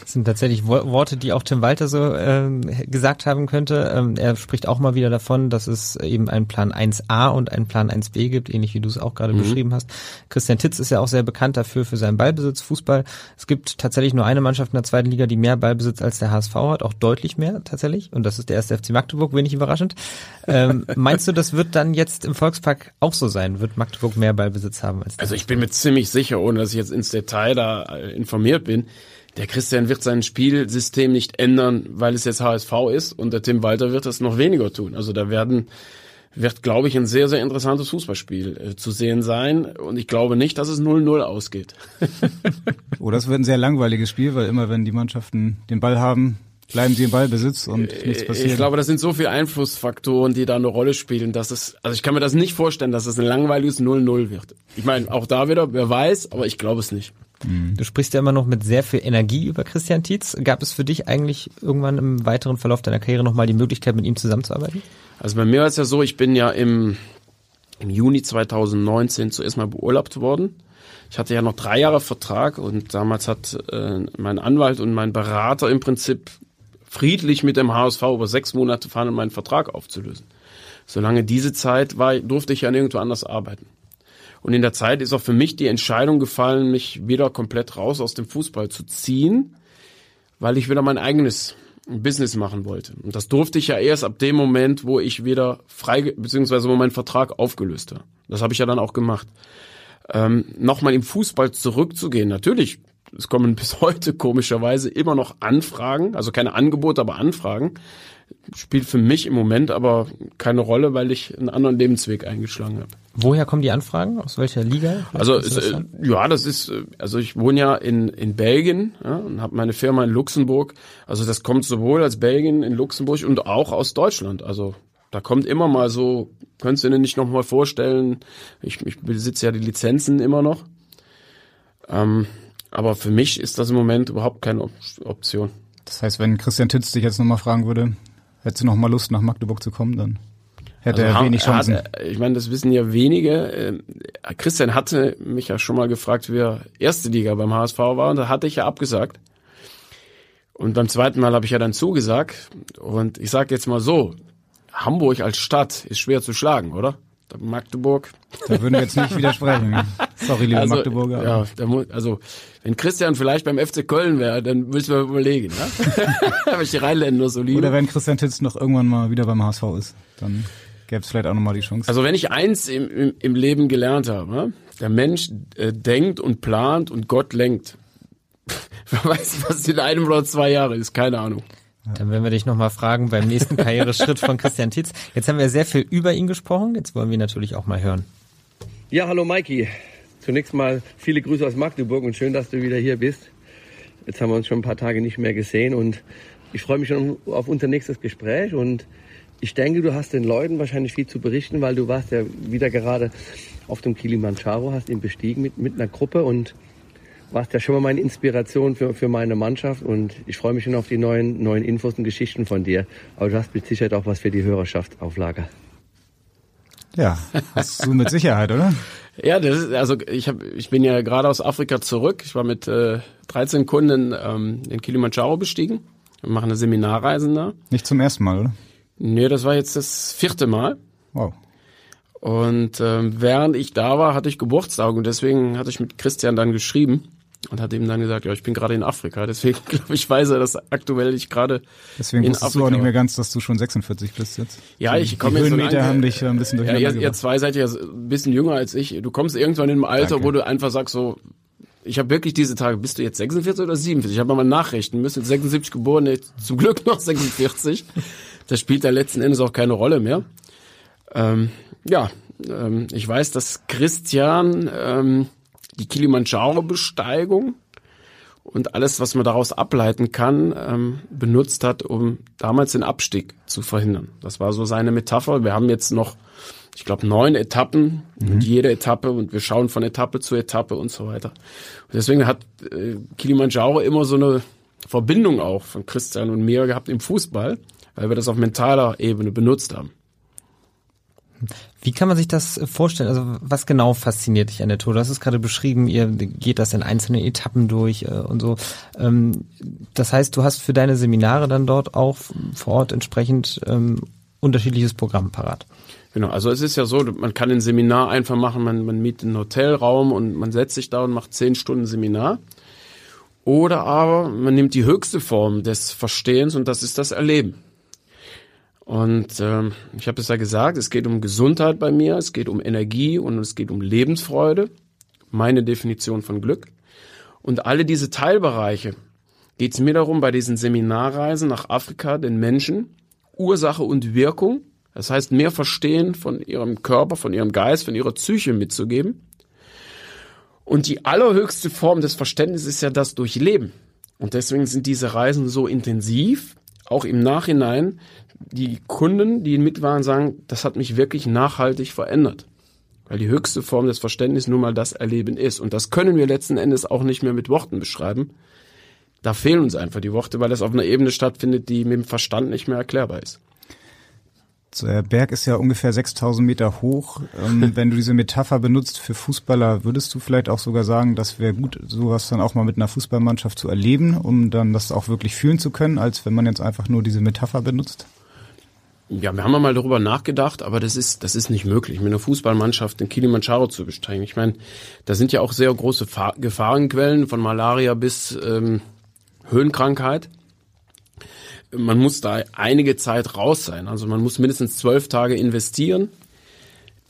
Das sind tatsächlich Worte, die auch Tim Walter so ähm, gesagt haben könnte. Ähm, er spricht auch mal wieder davon, dass es eben einen Plan 1a und einen Plan 1b gibt, ähnlich wie du es auch gerade mhm. beschrieben hast. Christian Titz ist ja auch sehr bekannt dafür, für seinen Ballbesitz, Fußball. Es gibt tatsächlich nur eine Mannschaft in der zweiten Liga, die mehr Ballbesitz als der HSV hat, auch deutlich mehr tatsächlich. Und das ist der erste FC Magdeburg, wenig überraschend. Ähm, <laughs> meinst du, das wird dann jetzt im Volkspark auch so sein? Wird Magdeburg mehr Ballbesitz haben als der Also ich bin mir ziemlich sicher, ohne dass ich jetzt ins Detail da äh, informiert bin, der Christian wird sein Spielsystem nicht ändern, weil es jetzt HSV ist und der Tim Walter wird das noch weniger tun. Also da werden wird, glaube ich, ein sehr, sehr interessantes Fußballspiel äh, zu sehen sein. Und ich glaube nicht, dass es 0-0 ausgeht. <laughs> Oder es wird ein sehr langweiliges Spiel, weil immer wenn die Mannschaften den Ball haben, bleiben sie im Ballbesitz und nichts passiert. Ich glaube, das sind so viele Einflussfaktoren, die da eine Rolle spielen, dass es, also ich kann mir das nicht vorstellen, dass es ein langweiliges 0-0 wird. Ich meine, auch da wieder, wer weiß, aber ich glaube es nicht. Du sprichst ja immer noch mit sehr viel Energie über Christian Tietz. Gab es für dich eigentlich irgendwann im weiteren Verlauf deiner Karriere nochmal die Möglichkeit, mit ihm zusammenzuarbeiten? Also bei mir war es ja so, ich bin ja im, im Juni 2019 zuerst mal beurlaubt worden. Ich hatte ja noch drei Jahre Vertrag und damals hat äh, mein Anwalt und mein Berater im Prinzip friedlich mit dem HSV über sechs Monate fahren, um meinen Vertrag aufzulösen. Solange diese Zeit war, durfte ich ja nirgendwo anders arbeiten. Und in der Zeit ist auch für mich die Entscheidung gefallen, mich wieder komplett raus aus dem Fußball zu ziehen, weil ich wieder mein eigenes Business machen wollte. Und das durfte ich ja erst ab dem Moment, wo ich wieder frei, beziehungsweise wo mein Vertrag aufgelöst war. Das habe ich ja dann auch gemacht. Ähm, Nochmal im Fußball zurückzugehen, natürlich, es kommen <laughs> bis heute komischerweise immer noch Anfragen, also keine Angebote, aber Anfragen spielt für mich im Moment aber keine Rolle, weil ich einen anderen Lebensweg eingeschlagen habe. Woher kommen die Anfragen? Aus welcher Liga? Also es, äh, ja, das ist äh, also ich wohne ja in in Belgien ja, und habe meine Firma in Luxemburg. Also das kommt sowohl aus Belgien in Luxemburg und auch aus Deutschland. Also da kommt immer mal so, könntest du dir nicht noch mal vorstellen, ich, ich besitze ja die Lizenzen immer noch. Ähm, aber für mich ist das im Moment überhaupt keine Op Option. Das heißt, wenn Christian Titz dich jetzt nochmal fragen würde, hättest du noch mal Lust nach Magdeburg zu kommen, dann hätte Also er wenig Chancen. Hat, ich meine, das wissen ja wenige. Ähm, Christian hatte mich ja schon mal gefragt, wie er erste Liga beim HSV war, und da hatte ich ja abgesagt. Und beim zweiten Mal habe ich ja dann zugesagt. Und ich sage jetzt mal so, Hamburg als Stadt ist schwer zu schlagen, oder? Magdeburg. Da würden wir jetzt nicht <laughs> widersprechen. Sorry, liebe Also, Magdeburger. ja, da mu- also wenn Christian vielleicht beim FC Köln wäre, dann müssen wir überlegen, <laughs> ich die Rheinländer so liebe. Oder wenn Christian Titz noch irgendwann mal wieder beim HSV ist, dann gäbe es vielleicht auch nochmal die Chance. Also wenn ich eins im, im, im Leben gelernt habe, ne? der Mensch äh, denkt und plant und Gott lenkt. <laughs> Wer weiß, was in einem oder zwei Jahren ist, keine Ahnung. Dann werden wir dich nochmal fragen beim nächsten <laughs> Karriereschritt von Christian Tietz. Jetzt haben wir sehr viel über ihn gesprochen. Jetzt wollen wir ihn natürlich auch mal hören. Ja, hallo Maiki. Zunächst mal viele Grüße aus Magdeburg und schön, dass du wieder hier bist. Jetzt haben wir uns schon ein paar Tage nicht mehr gesehen und ich freue mich schon auf unser nächstes Gespräch und ich denke, du hast den Leuten wahrscheinlich viel zu berichten, weil du warst ja wieder gerade auf dem Kilimanjaro, hast ihn bestiegen mit, mit einer Gruppe und warst ja schon mal meine Inspiration für, für meine Mannschaft und ich freue mich schon auf die neuen, neuen Infos und Geschichten von dir. Aber du hast mit Sicherheit auch was für die Hörerschaft auf Lager. ja, hast du mit Sicherheit, oder? <laughs> Ja, das ist, also ich hab, ich bin ja gerade aus Afrika zurück. Ich war mit äh, 13 Kunden ähm, den Kilimanjaro bestiegen. Wir machen eine Seminarreisen da. Nicht zum ersten Mal, oder? Nee, das war jetzt das vierte Mal. Wow. Und ähm, während ich da war, hatte ich Geburtstag und deswegen hatte ich mit Christian dann geschrieben und hat ihm dann gesagt, ja, ich bin gerade in Afrika. Deswegen <laughs> glaube ich, weiß er, dass aktuell ich gerade Deswegen in wusstest du auch Afrika nicht mehr ganz, dass du schon 46 bist jetzt. Ja, ich komme jetzt so Höhenmeter lange- haben dich ein bisschen Ja, durcheinander ihr, ihr gebracht. zwei seid ja ein bisschen jünger als ich. Du kommst irgendwann in einem Alter, Danke. wo du einfach sagst so, ich habe wirklich diese Tage, bist du jetzt 46 oder 47? Ich habe mal Nachrichten, bist jetzt 76 geboren, nee, zum Glück noch 46. <laughs> Das spielt da letzten Endes auch keine Rolle mehr. Ähm, ja, ähm, ich weiß, dass Christian ähm, die Kilimanjaro-Besteigung und alles, was man daraus ableiten kann, ähm, benutzt hat, um damals den Abstieg zu verhindern. Das war so seine Metapher. Wir haben jetzt noch, ich glaube, neun Etappen und jede Etappe und wir schauen von Etappe zu Etappe und so weiter. Und deswegen hat äh, Kilimanjaro immer so eine Verbindung auch von Christian und mir gehabt im Fußball, weil wir das auf mentaler Ebene benutzt haben. Wie kann man sich das vorstellen? Also was genau fasziniert dich an der Tour? Du hast es gerade beschrieben, ihr geht das in einzelnen Etappen durch äh, und so. Ähm, das heißt, du hast für deine Seminare dann dort auch vor Ort entsprechend ähm, unterschiedliches Programm parat. Genau, also es ist ja so, man kann ein Seminar einfach machen, man, man mietet einen Hotelraum und man setzt sich da und macht zehn Stunden Seminar. Oder aber man nimmt die höchste Form des Verstehens und das ist das Erleben. Und ähm, ich habe es ja gesagt, es geht um Gesundheit bei mir, es geht um Energie und es geht um Lebensfreude, meine Definition von Glück. Und alle diese Teilbereiche geht es mir darum, bei diesen Seminarreisen nach Afrika den Menschen Ursache und Wirkung Das heißt, mehr Verstehen von ihrem Körper, von ihrem Geist, von ihrer Psyche mitzugeben. Und die allerhöchste Form des Verständnisses ist ja das Durchleben. Und deswegen sind diese Reisen so intensiv, auch im Nachhinein. Die Kunden, die mit waren, sagen, das hat mich wirklich nachhaltig verändert. Weil die höchste Form des Verständnisses nun mal das Erleben ist. Und das können wir letzten Endes auch nicht mehr mit Worten beschreiben. Da fehlen uns einfach die Worte, weil das auf einer Ebene stattfindet, die mit dem Verstand nicht mehr erklärbar ist. Der Berg ist ja ungefähr 6000 Meter hoch. Ähm, <laughs> wenn du diese Metapher benutzt für Fußballer, würdest du vielleicht auch sogar sagen, das wäre gut, sowas dann auch mal mit einer Fußballmannschaft zu erleben, um dann das auch wirklich fühlen zu können, als wenn man jetzt einfach nur diese Metapher benutzt? Ja, wir haben mal darüber nachgedacht, aber das ist, das ist nicht möglich, mit einer Fußballmannschaft den Kilimanjaro zu besteigen. Ich meine, da sind ja auch sehr große Fa Gefahrenquellen von Malaria bis ähm, Höhenkrankheit man muss da einige Zeit raus sein. Also man muss mindestens zwölf Tage investieren.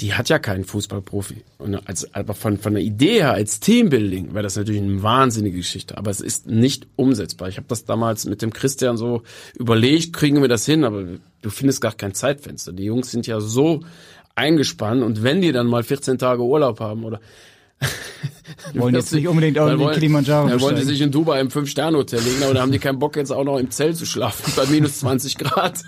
Die hat ja keinen Fußballprofi. Und als, aber von, von der Idee her als Teambuilding wäre das natürlich eine wahnsinnige Geschichte. Aber es ist nicht umsetzbar. Ich habe das damals mit dem Christian so überlegt, kriegen wir das hin, aber du findest gar kein Zeitfenster. Die Jungs sind ja so eingespannt und wenn die dann mal 14 Tage Urlaub haben oder wollen jetzt nicht unbedingt auch in den Kilimanjaro Dann wollen die sich in Dubai im Fünf-Sterne-Hotel legen, aber da haben die keinen Bock jetzt auch noch im Zelt zu schlafen bei minus 20 Grad.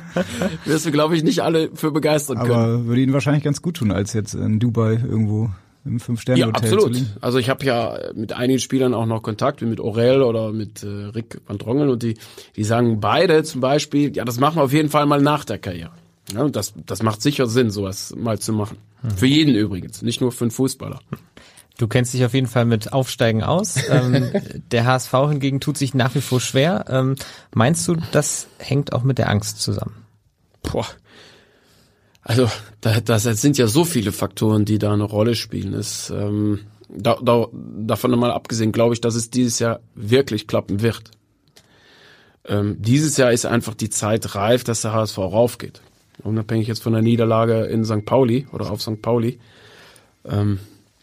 <laughs> Wirst du, glaube ich, nicht alle für begeistern können. Aber würde ihnen wahrscheinlich ganz gut tun, als jetzt in Dubai irgendwo im Fünf-Sterne-Hotel ja, absolut. Also ich habe ja mit einigen Spielern auch noch Kontakt, wie mit Aurel oder mit äh, Rick van Drongel und die, die sagen beide zum Beispiel, ja, das machen wir auf jeden Fall mal nach der Karriere. Ja, und das, das macht sicher Sinn, sowas mal zu machen. Mhm. Für jeden übrigens, nicht nur für einen Fußballer. Du kennst dich auf jeden Fall mit Aufsteigen aus. <laughs> ähm, der HSV hingegen tut sich nach wie vor schwer. Ähm, meinst du, das hängt auch mit der Angst zusammen? Boah. Also, da, das sind ja so viele Faktoren, die da eine Rolle spielen. Es, ähm, da, da, davon einmal abgesehen, glaube ich, dass es dieses Jahr wirklich klappen wird. Ähm, dieses Jahr ist einfach die Zeit reif, dass der HSV raufgeht unabhängig jetzt von der Niederlage in St. Pauli oder auf St. Pauli. Ähm,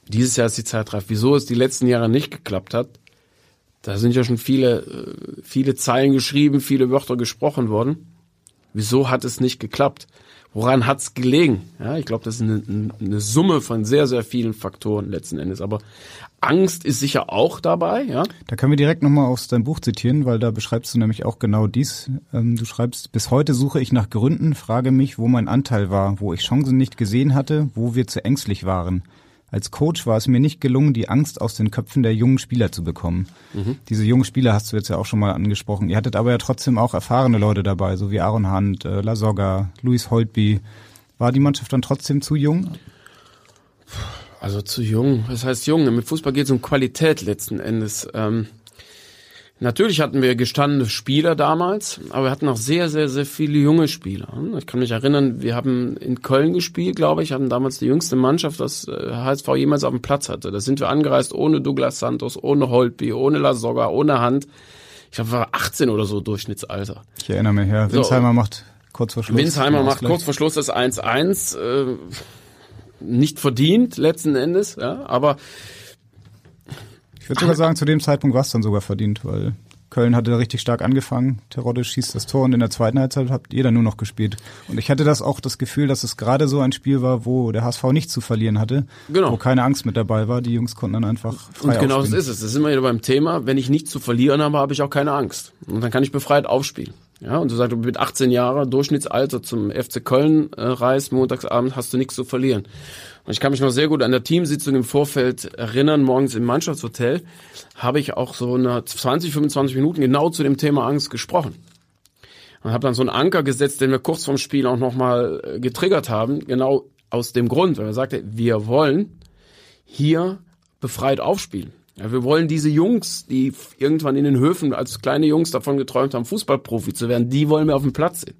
dieses Jahr ist die Zeit reif. Wieso es die letzten Jahre nicht geklappt hat, da sind ja schon viele, äh, viele Zeilen geschrieben, viele Wörter gesprochen worden. Wieso hat es nicht geklappt? Woran hat es gelegen? Ja, ich glaube, das ist eine, eine Summe von sehr, sehr vielen Faktoren letzten Endes. Aber Angst ist sicher auch dabei, ja. Da können wir direkt nochmal aus deinem Buch zitieren, weil da beschreibst du nämlich auch genau dies. Ähm, du schreibst, bis heute suche ich nach Gründen, frage mich, wo mein Anteil war, wo ich Chancen nicht gesehen hatte, wo wir zu ängstlich waren. Als Coach war es mir nicht gelungen, die Angst aus den Köpfen der jungen Spieler zu bekommen. Mhm. Diese jungen Spieler hast du jetzt ja auch schon mal angesprochen. Ihr hattet aber ja trotzdem auch erfahrene Leute dabei, so wie Aaron Hunt, äh, Lasogga, Luis Holtby. War die Mannschaft dann trotzdem zu jung? Also zu jung. Was heißt jung? Mit Fußball geht es um Qualität letzten Endes. Ähm, natürlich hatten wir gestandene Spieler damals, aber wir hatten auch sehr, sehr, sehr viele junge Spieler. Ich kann mich erinnern, wir haben in Köln gespielt, glaube ich, hatten damals die jüngste Mannschaft, das HSV äh, jemals auf dem Platz hatte. Da sind wir angereist ohne Douglas Santos, ohne Holtby, ohne Lasogga, ohne Hand. Ich glaube, wir waren 18 oder so Durchschnittsalter. Ich erinnere mich, ja. Winsheimer so, macht kurz vor Schluss. Winsheimer macht kurz vor Schluss das 1-1. Äh, nicht verdient letzten Endes, ja, aber ich würde sogar sagen, zu dem Zeitpunkt war es dann sogar verdient, weil Köln hatte richtig stark angefangen. Terodde schießt das Tor und in der zweiten Halbzeit habt ihr dann nur noch gespielt. Und ich hatte das auch das Gefühl, dass es gerade so ein Spiel war, wo der HSV nichts zu verlieren hatte, genau. wo keine Angst mit dabei war. Die Jungs konnten dann einfach frei Und genau aufspielen. das ist es. Das ist immer wieder beim Thema. Wenn ich nichts zu verlieren habe, habe ich auch keine Angst. Und dann kann ich befreit aufspielen. Ja, und du sagst, du mit 18 Jahren Durchschnittsalter zum FC Köln äh, reist, montagsabend hast du nichts zu verlieren. Und ich kann mich noch sehr gut an der Teamsitzung im Vorfeld erinnern, morgens im Mannschaftshotel, habe ich auch so eine 20, 25 Minuten genau zu dem Thema Angst gesprochen. Und habe dann so einen Anker gesetzt, den wir kurz vorm Spiel auch nochmal äh, getriggert haben, genau aus dem Grund, weil er sagte, wir wollen hier befreit aufspielen. Ja, wir wollen diese Jungs, die irgendwann in den Höfen als kleine Jungs davon geträumt haben, Fußballprofi zu werden, die wollen wir auf dem Platz sehen.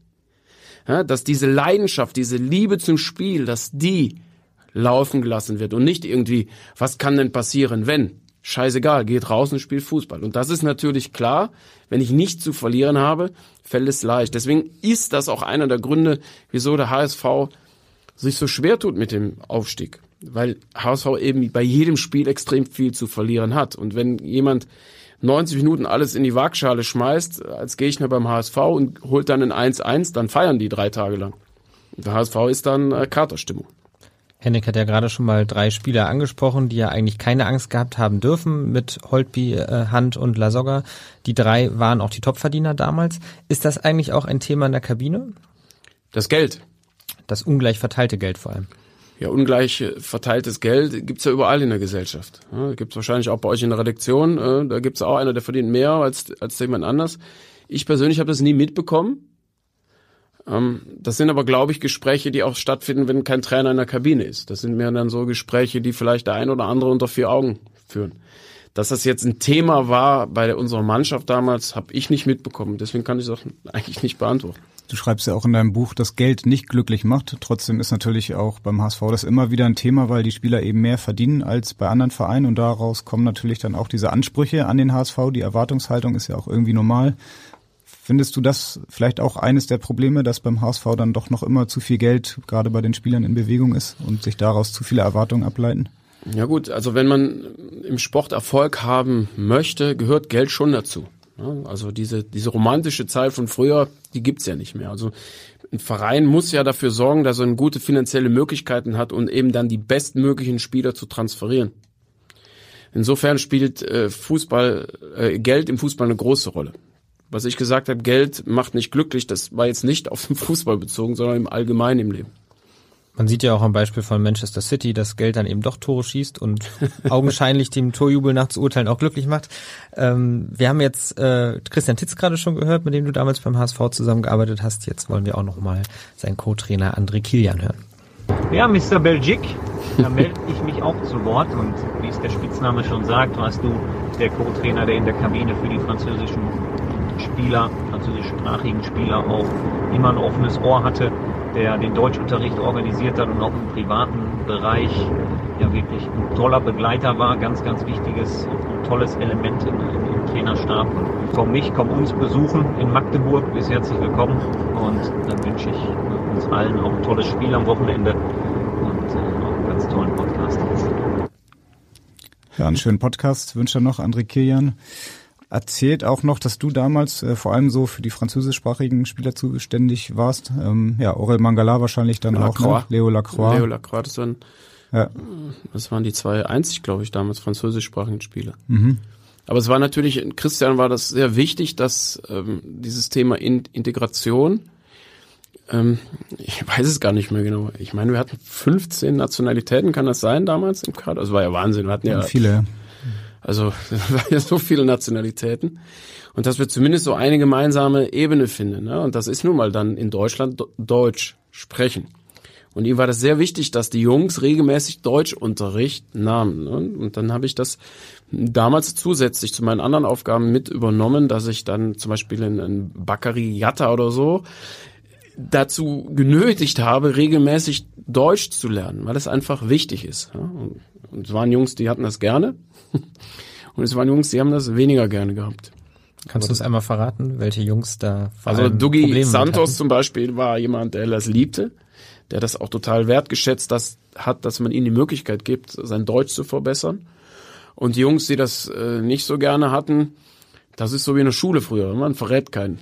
Ja, dass diese Leidenschaft, diese Liebe zum Spiel, dass die laufen gelassen wird und nicht irgendwie, was kann denn passieren, wenn? Scheißegal, geht raus und spielt Fußball. Und das ist natürlich klar, wenn ich nichts zu verlieren habe, fällt es leicht. Deswegen ist das auch einer der Gründe, wieso der HSV sich so schwer tut mit dem Aufstieg weil HSV eben bei jedem Spiel extrem viel zu verlieren hat. Und wenn jemand 90 Minuten alles in die Waagschale schmeißt als Gegner beim HSV und holt dann ein 1-1, dann feiern die drei Tage lang. Der HSV ist dann äh, Katerstimmung. Henrik hat ja gerade schon mal drei Spieler angesprochen, die ja eigentlich keine Angst gehabt haben dürfen mit Holtby, äh, Hand und Lasogga. Die drei waren auch die Topverdiener damals. Ist das eigentlich auch ein Thema in der Kabine? Das Geld. Das ungleich verteilte Geld vor allem. Ja, ungleich verteiltes Geld gibt's ja überall in der Gesellschaft. Ja, gibt's wahrscheinlich auch bei euch in der Redaktion. Äh, da gibt's auch einer, der verdient mehr als, als jemand anders. Ich persönlich habe das nie mitbekommen. Ähm, das sind aber, glaube ich, Gespräche, die auch stattfinden, wenn kein Trainer in der Kabine ist. Das sind mehr dann so Gespräche, die vielleicht der ein oder andere unter vier Augen führen. Dass das jetzt ein Thema war bei unserer Mannschaft damals, habe ich nicht mitbekommen. Deswegen kann ich es <laughs> auch eigentlich nicht beantworten. Du schreibst ja auch in deinem Buch, dass Geld nicht glücklich macht. Trotzdem ist natürlich auch beim HSV das immer wieder ein Thema, weil die Spieler eben mehr verdienen als bei anderen Vereinen und daraus kommen natürlich dann auch diese Ansprüche an den HSV. Die Erwartungshaltung ist ja auch irgendwie normal. Findest du das vielleicht auch eines der Probleme, dass beim HSV dann doch noch immer zu viel Geld gerade bei den Spielern in Bewegung ist und sich daraus zu viele Erwartungen ableiten? Ja gut, also wenn man im Sport Erfolg haben möchte, gehört Geld schon dazu. Also diese, diese romantische Zeit von früher, die gibt's ja nicht mehr. Also ein Verein muss ja dafür sorgen, dass er gute finanzielle Möglichkeiten hat und eben dann die bestmöglichen Spieler zu transferieren. Insofern spielt äh, Fußball, äh, Geld im Fußball eine große Rolle. Was ich gesagt habe, Geld macht nicht glücklich, das war jetzt nicht auf den Fußball bezogen, sondern im Allgemeinen im Leben. Man sieht ja auch am Beispiel von Manchester City, dass Geld dann eben doch Tore schießt und <laughs> augenscheinlich dem Torjubel nach zu urteilen auch glücklich macht. Ähm, wir haben jetzt äh, Christian Titz gerade schon gehört, mit dem du damals beim HSV zusammengearbeitet hast. Jetzt wollen wir auch noch mal seinen Co-Trainer André Kilian hören. Ja, Mr. Belgic, da melde ich mich auch zu Wort und wie es der Spitzname schon sagt, warst du der Co-Trainer, der in der Kabine für die französischen Spieler, französischsprachigen Spieler auch immer ein offenes Ohr hatte der den Deutschunterricht organisiert hat und auch im privaten Bereich ja wirklich ein toller Begleiter war, ganz, ganz wichtiges und tolles Element im, im Trainerstab. Und komm mich, komm uns besuchen in Magdeburg, bist herzlich willkommen und dann wünsche ich uns allen auch ein tolles Spiel am Wochenende und äh, noch einen ganz tollen Podcast. Ja, einen schönen Podcast wünsche noch André Kilian erzählt auch noch, dass du damals äh, vor allem so für die französischsprachigen Spieler zuständig warst. Ähm, ja, Aurel Mangala wahrscheinlich dann Lacroix. auch noch. Leo Lacroix. Leo Lacroix, das waren, ja. das waren die zwei einzig, glaube ich, damals französischsprachigen Spieler. Mhm. Aber es war natürlich, Christian war das sehr wichtig, dass ähm, dieses Thema in Integration, ähm, ich weiß es gar nicht mehr genau. Ich meine, wir hatten 15 Nationalitäten, kann das sein damals im Kader? Das war ja Wahnsinn. Wir hatten ja, ja viele. Also <laughs> es waren ja so viele Nationalitäten. Und dass wir zumindest so eine gemeinsame Ebene finden. Ne? Und das ist nun mal dann in Deutschland Deutsch sprechen. Und ihm war das sehr wichtig, dass die Jungs regelmäßig Deutschunterricht nahmen. Ne? Und dann habe ich das damals zusätzlich zu meinen anderen Aufgaben mit übernommen, dass ich dann zum Beispiel in, in Bakari Yatta oder so dazu genötigt habe, regelmäßig Deutsch zu lernen, weil das einfach wichtig ist. Ja? Und es waren Jungs, die hatten das gerne. <laughs> Und es waren Jungs, die haben das weniger gerne gehabt. Kannst du es einmal verraten, welche Jungs da Also Dougie Santos zum Beispiel war jemand, der das liebte, der das auch total wertgeschätzt das hat, dass man ihm die Möglichkeit gibt, sein Deutsch zu verbessern. Und die Jungs, die das äh, nicht so gerne hatten, das ist so wie in der Schule früher, man verrät keinen.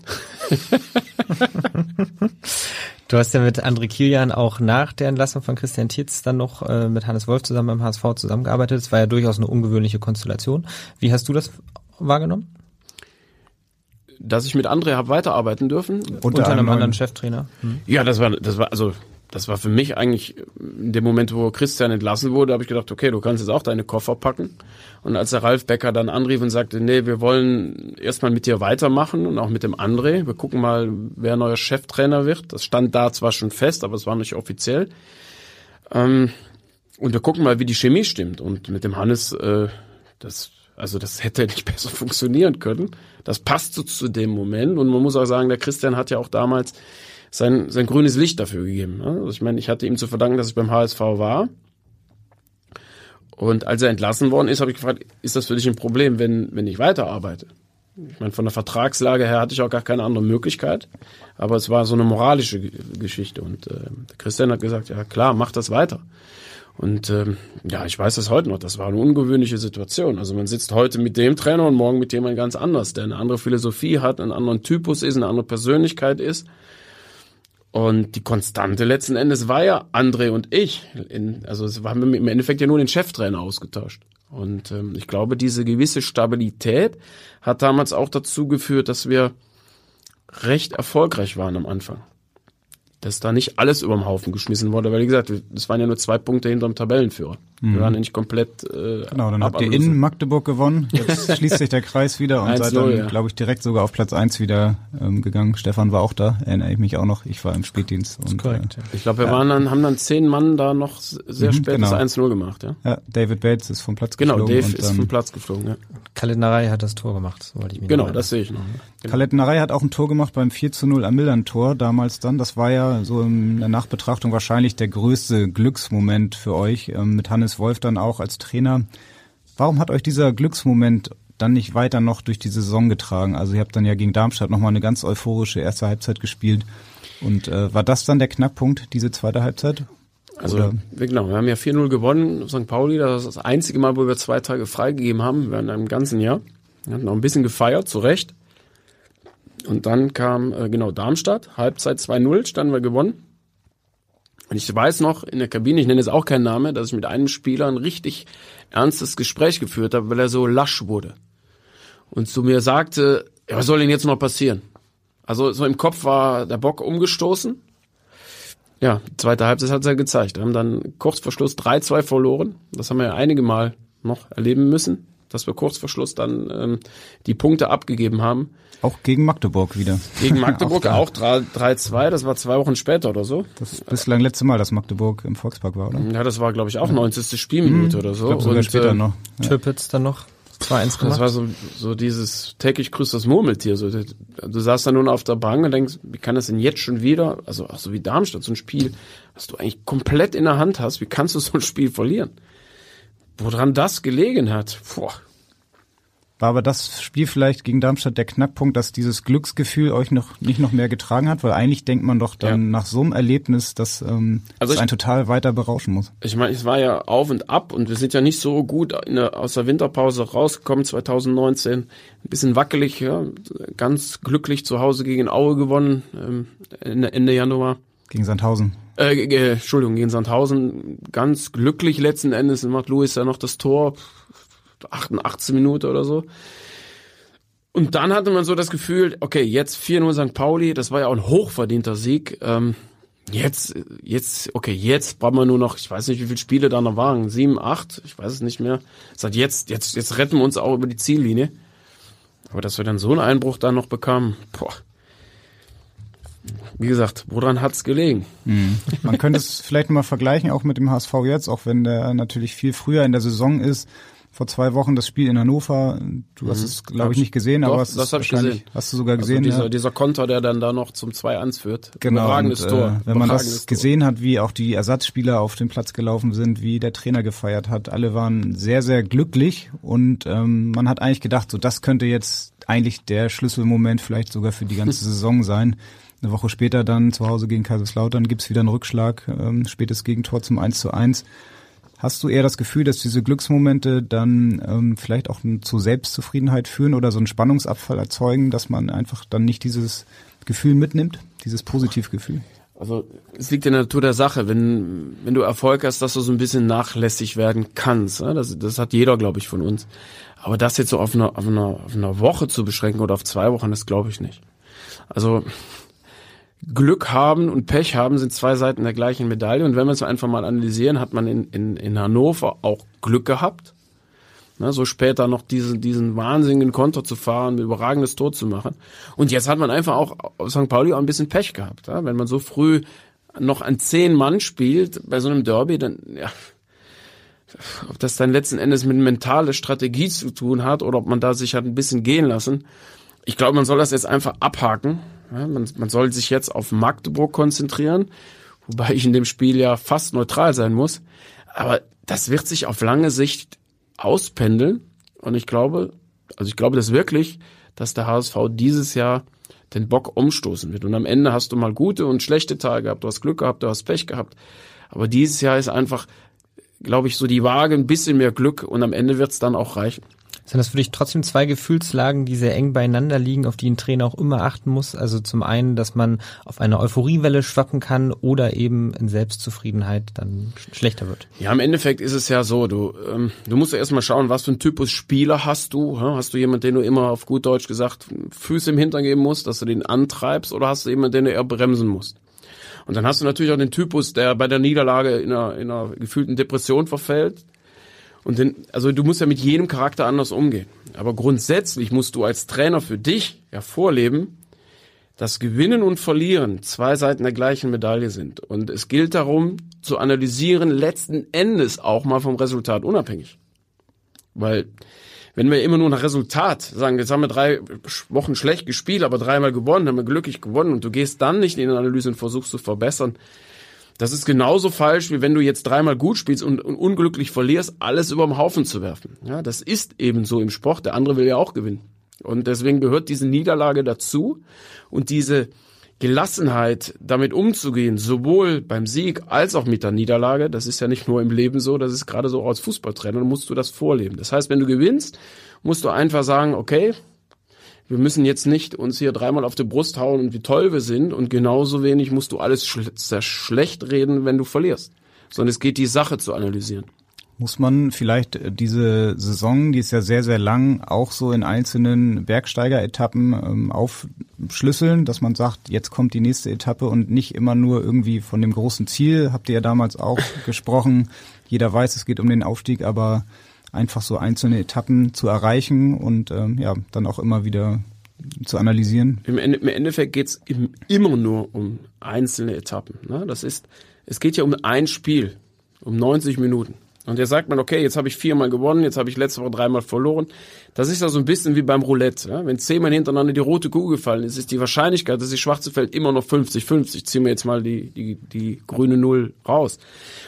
<laughs> <laughs> Du hast ja mit André Kilian auch nach der Entlassung von Christian Tietz dann noch äh, mit Hannes Wolf zusammen beim HSV zusammengearbeitet. Das war ja durchaus eine ungewöhnliche Konstellation. Wie hast du das wahrgenommen? Dass ich mit André habe weiterarbeiten dürfen. Unter, Unter einem, anderen Cheftrainer. Hm. Ja, das war, das war, also das war für mich eigentlich in dem Moment, wo Christian entlassen wurde, habe ich gedacht, okay, du kannst jetzt auch deine Koffer packen. Und als der Ralf Becker dann anrief und sagte, nee, wir wollen erstmal mit dir weitermachen und auch mit dem André. Wir gucken mal, wer neuer Cheftrainer wird. Das stand da zwar schon fest, aber es war nicht offiziell. Ähm, und wir gucken mal, wie die Chemie stimmt. Und mit dem Hannes, äh, das, also das hätte <laughs> nicht besser funktionieren können. Das passt so zu dem Moment. Und man muss auch sagen, der Christian hat ja auch damals sein, sein grünes Licht dafür gegeben. Also ich meine, ich hatte ihm zu verdanken, dass ich beim HSV war. Und als er entlassen worden ist, habe ich gefragt, ist das für dich ein Problem, wenn, wenn ich weiterarbeite? Ich meine, von der Vertragslage her hatte ich auch gar keine andere Möglichkeit. Aber es war so eine moralische Geschichte. Und äh, Christian hat gesagt, ja klar, mach das weiter. Und ähm, ja, ich weiß das heute noch. Das war eine ungewöhnliche Situation. Also man sitzt heute mit dem Trainer und morgen mit jemandem ganz anders, der eine andere Philosophie hat, einen anderen Typus ist, eine andere Persönlichkeit ist. Und die Konstante letzten Endes war ja André und ich. In, also es war im Endeffekt ja nur den Cheftrainer ausgetauscht. Und ähm, ich glaube, diese gewisse Stabilität hat damals auch dazu geführt, dass wir recht erfolgreich waren am Anfang dass da nicht alles über den Haufen geschmissen wurde, weil wie gesagt, das waren ja nur zwei Punkte hinter dem Tabellenführer. Mhm. Wir waren ja nicht komplett. Äh, genau, dann habt ihr in Magdeburg gewonnen. Jetzt <laughs> schließt sich der Kreis wieder und seid dann, ja. glaube ich, direkt sogar auf Platz eins wieder ähm, gegangen. Stefan war auch da, erinnere ich mich auch noch. Ich war im Spätdienst. Und, korrekt, äh. Ich glaube, wir ja. waren dann, haben dann zehn Mann da noch sehr mhm, spät genau. das 1-0 gemacht, ja. Ja, David Bates ist vom Platz genau, geflogen. Genau, Dave ist vom Platz geflogen, ja. Kalenderei hat das Tor gemacht, so wollte ich mich Genau, das sehe ich noch. Genau. Kalettenarei hat auch ein Tor gemacht beim 4 zu 0 am Millern-Tor damals dann. Das war ja so in der Nachbetrachtung wahrscheinlich der größte Glücksmoment für euch, ähm, mit Hannes Wolf dann auch als Trainer. Warum hat euch dieser Glücksmoment dann nicht weiter noch durch die Saison getragen? Also ihr habt dann ja gegen Darmstadt nochmal eine ganz euphorische erste Halbzeit gespielt. Und äh, war das dann der Knackpunkt, diese zweite Halbzeit? Also Oder? genau, wir haben ja 4-0 gewonnen, St. Pauli, das ist das einzige Mal, wo wir zwei Tage freigegeben haben während einem ganzen Jahr. Wir hatten auch ein bisschen gefeiert, zu Recht. Und dann kam äh, genau Darmstadt, Halbzeit 2-0, standen wir gewonnen. Und ich weiß noch in der Kabine, ich nenne jetzt auch keinen Namen, dass ich mit einem Spieler ein richtig ernstes Gespräch geführt habe, weil er so lasch wurde. Und zu mir sagte, ja, was soll denn jetzt noch passieren? Also so im Kopf war der Bock umgestoßen. Ja, zweite Halbzeit hat es ja gezeigt. Wir haben dann kurz vor Schluss 3-2 verloren. Das haben wir ja einige Mal noch erleben müssen dass wir kurz vor Schluss dann ähm, die Punkte abgegeben haben. Auch gegen Magdeburg wieder. Gegen <laughs> Magdeburg auch 3-2, das war zwei Wochen später oder so. Das ist bislang letzte Mal, dass Magdeburg im Volkspark war, oder? Ja, das war, glaube ich, auch 90. Spielminute mhm, oder so. Ich glaub, sogar Und, später äh, noch. Ja. Türpitz dann noch. 2-1 gemacht. Das war so, so dieses täglich grüßt das Murmeltier. So, du saßt dann nun auf der Bank und denkst, wie kann das denn jetzt schon wieder, also auch so wie Darmstadt, so ein Spiel, was du eigentlich komplett in der Hand hast, wie kannst du so ein Spiel verlieren? Woran das gelegen hat, boah. War aber das Spiel vielleicht gegen Darmstadt der Knackpunkt, dass dieses Glücksgefühl euch noch nicht noch mehr getragen hat? Weil eigentlich denkt man doch dann ja. nach so einem Erlebnis, dass ähm, also es einen total weiter berauschen muss. Ich meine, es war ja auf und ab und wir sind ja nicht so gut der, aus der Winterpause rausgekommen 2019. Ein bisschen wackelig, ja, ganz glücklich zu Hause gegen Aue gewonnen ähm, Ende, Ende Januar. Gegen Sandhausen. Äh, äh, Entschuldigung, gegen Sandhausen ganz glücklich letzten Endes macht Luis ja noch das Tor, 88 Minute oder so. Und dann hatte man so das Gefühl, okay, jetzt 4-0 St. Pauli, das war ja auch ein hochverdienter Sieg. Ähm, jetzt, jetzt, okay, jetzt brauchen wir nur noch, ich weiß nicht, wie viele Spiele da noch waren, sieben, acht, ich weiß es nicht mehr. Sagt jetzt, jetzt, jetzt retten wir uns auch über die Ziellinie. Aber dass wir dann so einen Einbruch da noch bekamen, boah wie gesagt, woran hat's gelegen? Mhm. Man könnte es <laughs> vielleicht mal vergleichen, auch mit dem HSV jetzt, auch wenn der natürlich viel früher in der Saison ist. Vor zwei Wochen das Spiel in Hannover. Du hast mhm. es, glaube ich, nicht gesehen, Doch, aber hast das habe ich gesehen. Hast du sogar also gesehen? Also dieser, ja. dieser Konter, der dann da noch zum 2-1 führt. Genau. Überragendes und, Tor. Äh, wenn man das gesehen hat, wie auch die Ersatzspieler auf den Platz gelaufen sind, wie der Trainer gefeiert hat, alle waren sehr, sehr glücklich und ähm, man hat eigentlich gedacht, so das könnte jetzt eigentlich der Schlüsselmoment vielleicht sogar für die ganze <laughs> Saison sein. Eine Woche später dann zu Hause gegen Kaiserslautern gibt's wieder einen Rückschlag, ähm, spätes Gegentor zum 1 zu 1. Hast du eher das Gefühl, dass diese Glücksmomente dann ähm, vielleicht auch zu Selbstzufriedenheit führen oder so einen Spannungsabfall erzeugen, dass man einfach dann nicht dieses Gefühl mitnimmt, dieses Positivgefühl? Also es liegt in der Natur der Sache, wenn, wenn du Erfolg hast, dass du so ein bisschen nachlässig werden kannst. Ne? Das, das hat jeder, glaube ich, von uns. Aber das jetzt so auf einer, auf, einer, auf einer Woche zu beschränken oder auf zwei Wochen, das glaube ich nicht. Also Glück haben und Pech haben sind zwei Seiten der gleichen Medaille. Und wenn wir es einfach mal analysieren, hat man in, in, in Hannover auch Glück gehabt. Ne, so später noch diesen, diesen wahnsinnigen Konter zu fahren, überragendes Tor zu machen. Und jetzt hat man einfach auch auf St. Pauli auch ein bisschen Pech gehabt. Ja? Wenn man so früh noch an zehn Mann spielt bei so einem Derby, dann, ja, ob das dann letzten Endes mit mentaler Strategie zu tun hat oder ob man da sich hat ein bisschen gehen lassen. Ich glaube, man soll das jetzt einfach abhaken man, man soll sich jetzt auf Magdeburg konzentrieren, wobei ich in dem Spiel ja fast neutral sein muss. Aber das wird sich auf lange Sicht auspendeln. Und ich glaube, also ich glaube das wirklich, dass der HSV dieses Jahr den Bock umstoßen wird. Und am Ende hast du mal gute und schlechte Tage gehabt. Du hast Glück gehabt, du hast Pech gehabt. Aber dieses Jahr ist einfach, glaube ich, so die Waage ein bisschen mehr Glück und am Ende wird es dann auch reichen. Sind das für dich trotzdem zwei Gefühlslagen, die sehr eng beieinander liegen, auf die ein Trainer auch immer achten muss? Also zum einen, dass man auf eine Euphoriewelle schwappen kann oder eben in Selbstzufriedenheit dann schlechter wird. Ja, im Endeffekt ist es ja so, du, ähm, du musst ja erstmal schauen, was für ein Typus Spieler hast du. Hast du jemanden, den du immer auf gut Deutsch gesagt Füße im Hintern geben musst, dass du den antreibst oder hast du jemanden, den du eher bremsen musst? Und dann hast du natürlich auch den Typus, der bei der Niederlage in einer, in einer gefühlten Depression verfällt, und den, also du musst ja mit jedem Charakter anders umgehen. Aber grundsätzlich musst du als Trainer für dich ja vorleben, dass Gewinnen und Verlieren zwei Seiten der gleichen Medaille sind. Und es gilt darum, zu analysieren, letzten Endes auch mal vom Resultat unabhängig. Weil, wenn wir immer nur nach Resultat sagen, jetzt haben wir drei Wochen schlecht gespielt, aber dreimal gewonnen, haben wir glücklich gewonnen und du gehst dann nicht in die Analyse und versuchst zu verbessern, das ist genauso falsch, wie wenn du jetzt dreimal gut spielst und, und unglücklich verlierst, alles über den Haufen zu werfen. Ja, das ist eben so im Sport. Der andere will ja auch gewinnen. Und deswegen gehört diese Niederlage dazu und diese Gelassenheit, damit umzugehen, sowohl beim Sieg als auch mit der Niederlage, das ist ja nicht nur im Leben so, das ist gerade so als Fußballtrainer, musst du das vorleben. Das heißt, wenn du gewinnst, musst du einfach sagen, okay, wir müssen jetzt nicht uns hier dreimal auf die Brust hauen und wie toll wir sind und genauso wenig musst du alles schl sehr schlecht reden, wenn du verlierst, sondern es geht die Sache zu analysieren. Muss man vielleicht äh, diese Saison, die ist ja sehr, sehr lang, auch so in einzelnen Bergsteiger-Etappen ähm, aufschlüsseln, dass man sagt, jetzt kommt die nächste Etappe und nicht immer nur irgendwie von dem großen Ziel, habt ihr ja damals auch <laughs> gesprochen. Jeder weiß, es geht um den Aufstieg, aber einfach so einzelne Etappen zu erreichen und ähm, ja, dann auch immer wieder zu analysieren? Im, Ende, im Endeffekt geht's immer nur um einzelne Etappen. Ne? Das ist, es geht ja um ein Spiel, um 90 Minuten. Und jetzt sagt man, okay, jetzt habe ich viermal gewonnen, jetzt habe ich letzte Woche dreimal verloren. Das ist ja so ein bisschen wie beim Roulette. Ja? Wenn zehnmal hintereinander die rote Kugel gefallen ist, ist die Wahrscheinlichkeit, dass die schwarze fällt, immer noch 50-50. Ziehen wir jetzt mal die, die, die grüne Null raus.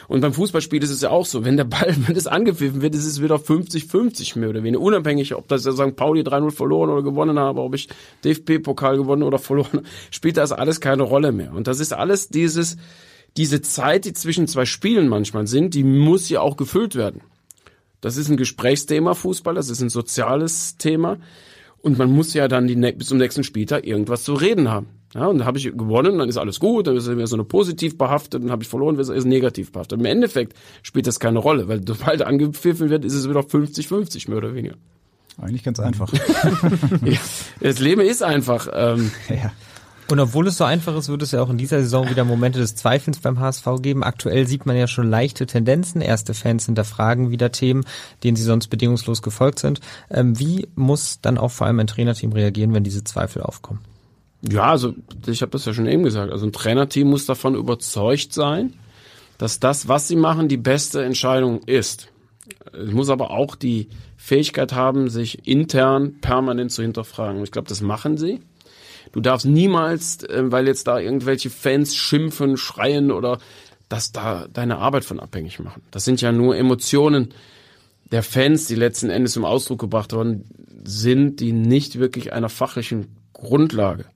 Und beim Fußballspiel ist es ja auch so, wenn der Ball, <laughs> wenn das angepfiffen wird, ist es wieder 50-50 mehr oder weniger. Unabhängig, ob das ja St. Pauli 3-0 verloren oder gewonnen habe, ob ich DFB-Pokal gewonnen oder verloren, spielt das alles keine Rolle mehr. Und das ist alles dieses, diese Zeit, die zwischen zwei Spielen manchmal sind, die muss ja auch gefüllt werden. Das ist ein Gesprächsthema Fußball, das ist ein soziales Thema und man muss ja dann die, bis zum nächsten Spieltag irgendwas zu reden haben. Ja, und dann habe ich gewonnen, dann ist alles gut, dann ist es so eine positiv behaftet, dann habe ich verloren, ist es negativ behaftet. Im Endeffekt spielt das keine Rolle, weil sobald angepfiffen wird, ist es wieder 50-50 mehr oder weniger. Eigentlich ganz einfach. <laughs> ja, das Leben ist einfach. Ähm, <laughs> ja. Und obwohl es so einfach ist, wird es ja auch in dieser Saison wieder Momente des Zweifels beim HSV geben. Aktuell sieht man ja schon leichte Tendenzen. Erste Fans hinterfragen wieder Themen, denen sie sonst bedingungslos gefolgt sind. Ähm, wie muss dann auch vor allem ein Trainerteam reagieren, wenn diese Zweifel aufkommen? Ja, also ich habe das ja schon eben gesagt. Also ein Trainerteam muss davon überzeugt sein, dass das, was sie machen, die beste Entscheidung ist. Es muss aber auch die Fähigkeit haben, sich intern permanent zu hinterfragen. Ich glaube, das machen sie. Du darfst niemals, äh, weil jetzt da irgendwelche Fans schimpfen, schreien oder das da deine Arbeit von abhängig machen. Das sind ja nur Emotionen der Fans, die letzten Endes zum Ausdruck gebracht worden sind, die nicht wirklich einer fachlichen Grundlage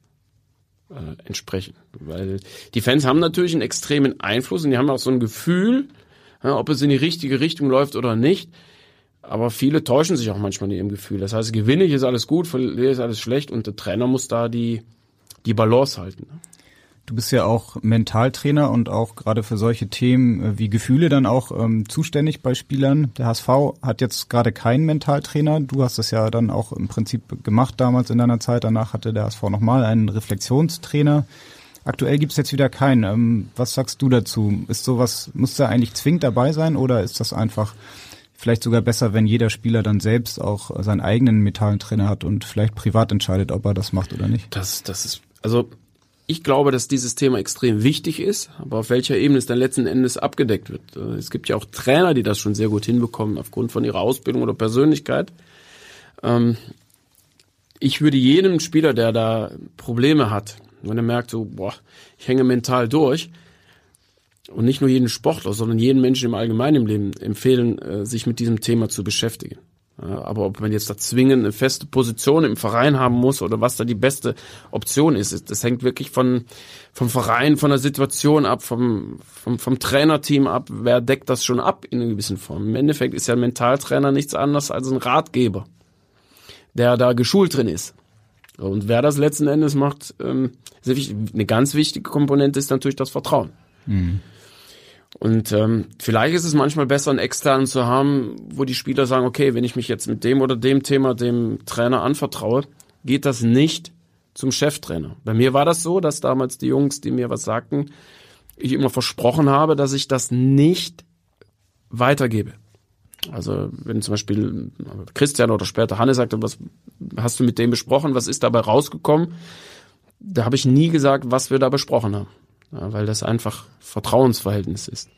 äh, entsprechen. Weil die Fans haben natürlich einen extremen Einfluss und die haben auch so ein Gefühl, ja, ob es in die richtige Richtung läuft oder nicht. Aber viele täuschen sich auch manchmal in ihrem Gefühl. Das heißt, gewinne ich ist alles gut, verliere ist alles schlecht und der Trainer muss da die, die Balance halten. Ne? Du bist ja auch Mentaltrainer und auch gerade für solche Themen äh, wie Gefühle dann auch ähm, zuständig bei Spielern. Der HSV hat jetzt gerade keinen Mentaltrainer. Du hast das ja dann auch im Prinzip gemacht damals in deiner Zeit. Danach hatte der HSV nochmal einen Reflexionstrainer. Aktuell gibt's jetzt wieder keinen. Ähm, was sagst du dazu? Ist sowas, muss da eigentlich zwingend dabei sein oder ist das einfach vielleicht sogar besser, wenn jeder Spieler dann selbst auch seinen eigenen Metalltrainer hat und vielleicht privat entscheidet, ob er das macht oder nicht. Das, das ist, also ich glaube, dass dieses Thema extrem wichtig ist, aber auf welcher Ebene es dann letzten Endes abgedeckt wird. Es gibt ja auch Trainer, die das schon sehr gut hinbekommen, aufgrund von ihrer Ausbildung oder Persönlichkeit. Ähm, ich würde jedem Spieler, der da Probleme hat, wenn er merkt, so, boah, ich hänge mental durch, und nicht nur jeden Sportler, sondern jeden Menschen im Allgemeinen im Leben empfehlen, äh, sich mit diesem Thema zu beschäftigen. Aber ob man jetzt da zwingend eine feste Position im Verein haben muss oder was da die beste Option ist, das hängt wirklich von, vom Verein, von der Situation ab, vom, vom, vom Trainerteam ab. Wer deckt das schon ab in einer gewissen Form? Im Endeffekt ist ja ein Mentaltrainer nichts anderes als ein Ratgeber. der da geschult drin ist. Und wer das letzten Endes macht, ähm, eine ganz wichtige Komponente ist natürlich das Vertrauen. Mhm. Und ähm, vielleicht ist es manchmal besser, einen externen zu haben, wo die Spieler sagen, okay, wenn ich mich jetzt mit dem oder dem Thema dem Trainer anvertraue, geht das nicht zum Cheftrainer. Bei mir war das so, dass damals die Jungs, die mir was sagten, ich immer versprochen habe, dass ich das nicht weitergebe. Also wenn zum Beispiel Christian oder später Hanne sagte, was hast du mit dem besprochen, was ist dabei rausgekommen, da habe ich nie gesagt, was wir da besprochen haben ja, weil das einfach Vertrauensverhältnis ist.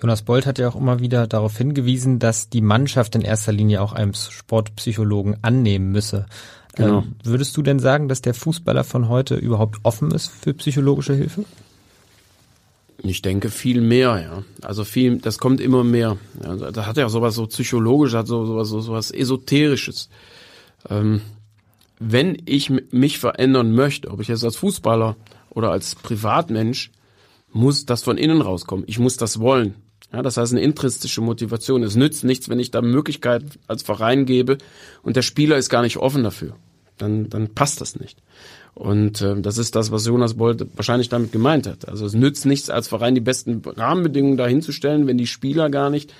Jonas Bolt hat ja auch immer wieder darauf hingewiesen, dass die Mannschaft in erster Linie auch einem Sportpsychologen annehmen müsse. Genau. Ähm, würdest du denn sagen, dass der Fußballer von heute überhaupt offen ist für psychologische Hilfe? Ich denke viel mehr, ja. Also viel, das kommt immer mehr. Ja, das hat ja sowas so psychologisch, hat so sowas, so, sowas esoterisches. Ähm, wenn ich mich verändern möchte, ob ich jetzt als Fußballer oder als Privatmensch muss das von innen rauskommen. Ich muss das wollen. Ja, das heißt eine intrinsische Motivation. Es nützt nichts, wenn ich da Möglichkeit als Verein gebe und der Spieler ist gar nicht offen dafür. Dann, dann passt das nicht. Und äh, das ist das, was Jonas Bolt wahrscheinlich damit gemeint hat. Also es nützt nichts, als Verein die besten Rahmenbedingungen dahinzustellen, wenn die Spieler gar nicht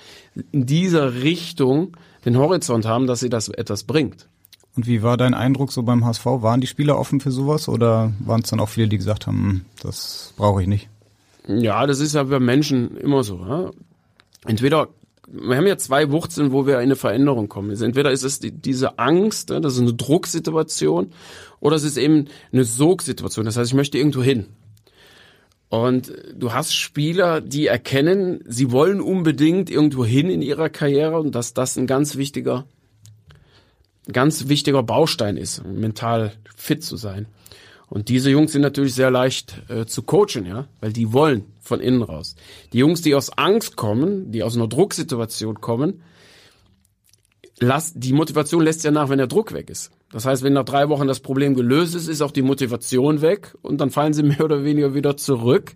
in dieser Richtung den Horizont haben, dass sie das etwas bringt. Und wie war dein Eindruck so beim HSV? Waren die Spieler offen für sowas oder waren es dann auch viele, die gesagt haben, hm, das brauche ich nicht? Ja, das ist ja bei Menschen immer so. Ja? Entweder wir haben ja zwei Wurzeln, wo wir in eine Veränderung kommen. Also entweder ist es die, diese Angst, das ist eine Drucksituation, oder es ist eben eine Sogsituation. Das heißt, ich möchte irgendwo hin. Und du hast Spieler, die erkennen, sie wollen unbedingt irgendwo hin in ihrer Karriere und dass das ein ganz wichtiger ganz wichtiger Baustein ist, mental fit zu sein. Und diese Jungs sind natürlich sehr leicht äh, zu coachen, ja, weil die wollen von innen raus. Die Jungs, die aus Angst kommen, die aus einer Drucksituation kommen, lass, die Motivation lässt ja nach, wenn der Druck weg ist. Das heißt, wenn nach drei Wochen das Problem gelöst ist, ist auch die Motivation weg und dann fallen sie <laughs> mehr oder weniger wieder zurück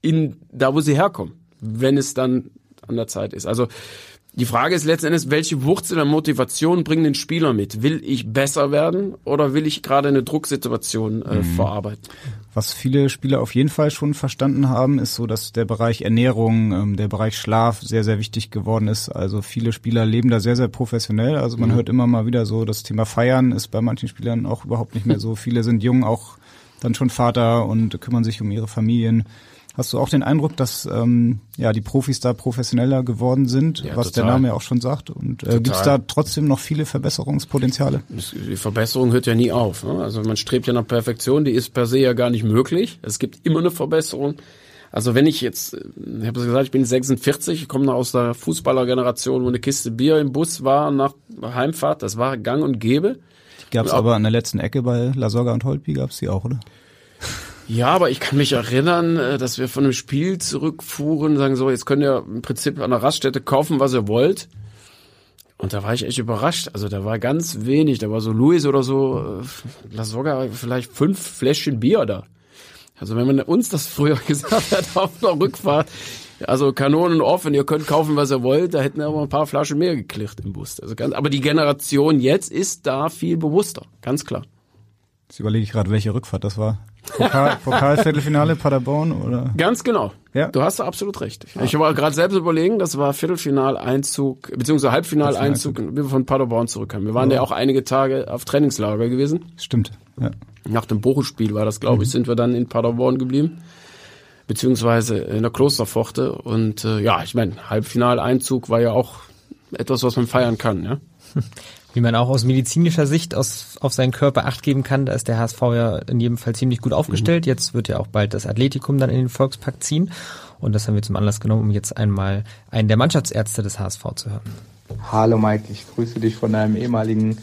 in da, wo sie herkommen, wenn es dann an der Zeit ist. Also die Frage ist letzten Endes, welche Wurzel der Motivation bringen den Spieler mit? Will ich besser werden oder will ich gerade eine Drucksituation äh, mhm. verarbeiten? Was viele Spieler auf jeden Fall schon verstanden haben, ist so, dass der Bereich Ernährung, ähm, der Bereich Schlaf sehr, sehr wichtig geworden ist. Also viele Spieler leben da sehr, sehr professionell. Also man mhm. hört immer mal wieder so, das Thema Feiern ist bei manchen Spielern auch überhaupt nicht mehr so. <laughs> viele sind jung, auch dann schon Vater und kümmern sich um ihre Familien. Hast du auch den Eindruck, dass ähm, ja die Profis da professioneller geworden sind, ja, was total. der Name ja auch schon sagt? Und äh, gibt es da trotzdem noch viele Verbesserungspotenziale? Die Verbesserung hört ja nie auf. Ne? Also man strebt ja nach Perfektion, die ist per se ja gar nicht möglich. Es gibt immer eine Verbesserung. Also wenn ich jetzt, ich habe gesagt, ich bin 46, ich komme noch aus der Fußballergeneration, wo eine Kiste Bier im Bus war nach Heimfahrt, das war gang und gäbe. Die gab es aber an der letzten Ecke bei La Soga und Holtby, gab es die auch, oder? Ja, aber ich kann mich erinnern, äh, dass wir von einem Spiel zurückfuhren, sagen so, jetzt könnt ihr im Prinzip an der Raststätte kaufen, was ihr wollt. Und da war ich echt überrascht. Also da war ganz wenig. Da war so Louis oder so, äh, sogar vielleicht fünf Fläschchen Bier da. Also wenn man uns das früher <laughs> gesagt hat auf der Rückfahrt, also Kanonen offen, ihr könnt kaufen, was ihr wollt, da hätten wir aber ein paar Flaschen mehr geklicht im Bus. Also ganz, aber die Generation jetzt ist da viel bewusster, ganz klar. Jetzt überlege ich gerade, welche Rückfahrt das war. Pokal, Pokalviertelfinale Paderborn oder? Ganz genau. Ja. Du hast absolut recht. Ich war gerade selbst überlegen, das war Viertelfinaleinzug, beziehungsweise Halbfinaleinzug, wie wir von Paderborn zurückkamen. Wir waren ja. ja auch einige Tage auf Trainingslager gewesen. Stimmt. Ja. Nach dem Bochum-Spiel war das, glaube ich, mhm. sind wir dann in Paderborn geblieben. Beziehungsweise in der Klosterpforte. Und äh, ja, ich meine, Halbfinaleinzug war ja auch etwas, was man feiern kann, ja. <laughs> wie man auch aus medizinischer Sicht aus, auf seinen Körper acht geben kann. Da ist der HSV ja in jedem Fall ziemlich gut aufgestellt. Mhm. Jetzt wird ja auch bald das Athletikum dann in den Volkspark ziehen. Und das haben wir zum Anlass genommen, um jetzt einmal einen der Mannschaftsärzte des HSV zu hören. Hallo Mike, ich grüße dich von deinem ehemaligen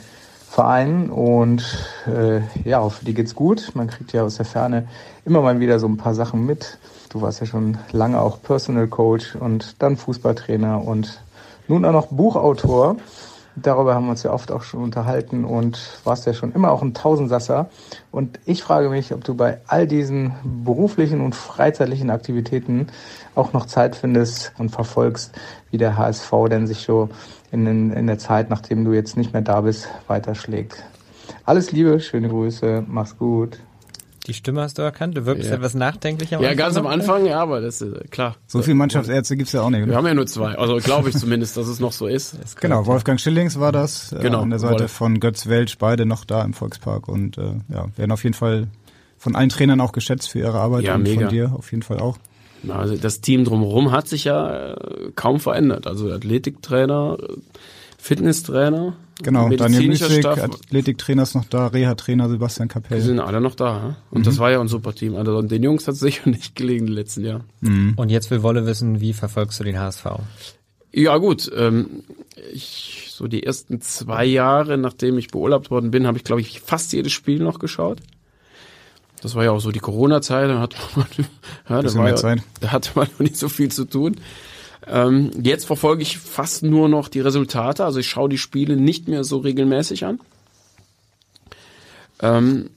Verein und äh, ja, hoffe, dir geht's gut. Man kriegt ja aus der Ferne immer mal wieder so ein paar Sachen mit. Du warst ja schon lange auch Personal Coach und dann Fußballtrainer und nun auch noch Buchautor. Darüber haben wir uns ja oft auch schon unterhalten und warst ja schon immer auch ein Tausendsasser. Und ich frage mich, ob du bei all diesen beruflichen und freizeitlichen Aktivitäten auch noch Zeit findest und verfolgst, wie der HSV denn sich so in, in der Zeit, nachdem du jetzt nicht mehr da bist, weiterschlägt. Alles Liebe, schöne Grüße, mach's gut. Die Stimme hast du erkannt? Du wirkst Ja. etwas nachdenklicher. Ja, ganz am. Anfang, ja, aber das ist äh, klar. So viele Mannschaftsärzte gibt's ja auch nicht. Wir Ne? haben ja nur zwei. Also glaube ich zumindest, dass es noch so ist. Genau, Wolfgang Schillings war das, äh, Genau, an der Seite Wolf. von Götz Welsch, beide noch da im Volkspark und äh, ja, werden auf jeden Fall von allen Trainern auch geschätzt für ihre Arbeit Ja, und mega. von dir auf jeden Fall auch. Na, Also das Team drumherum hat sich ja äh, kaum verändert. Also Athletiktrainer, äh, Fitnesstrainer, Genau, Daniel Staff, Athletiktrainer ist noch da, Reha-Trainer Sebastian die Kapell. sind alle noch da. ja? Und Mhm. das war ja ein super Team. Also an den Jungs hat es sicher <laughs> nicht gelegen den letzten Jahren. Und jetzt will Wolle wissen, wie verfolgst du den HSV? Ja gut, ähm, ich so die ersten zwei Jahre, nachdem ich beurlaubt worden bin, habe ich glaube ich fast jedes Spiel noch geschaut. Das war ja auch so die Corona-Zeit, da hat <laughs> man, ja, da, war ja, Zeit. da hatte man noch nicht so viel zu tun. Ähm, jetzt verfolge ich fast nur noch die Resultate, also ich schaue die Spiele nicht mehr so regelmäßig an. Ähm,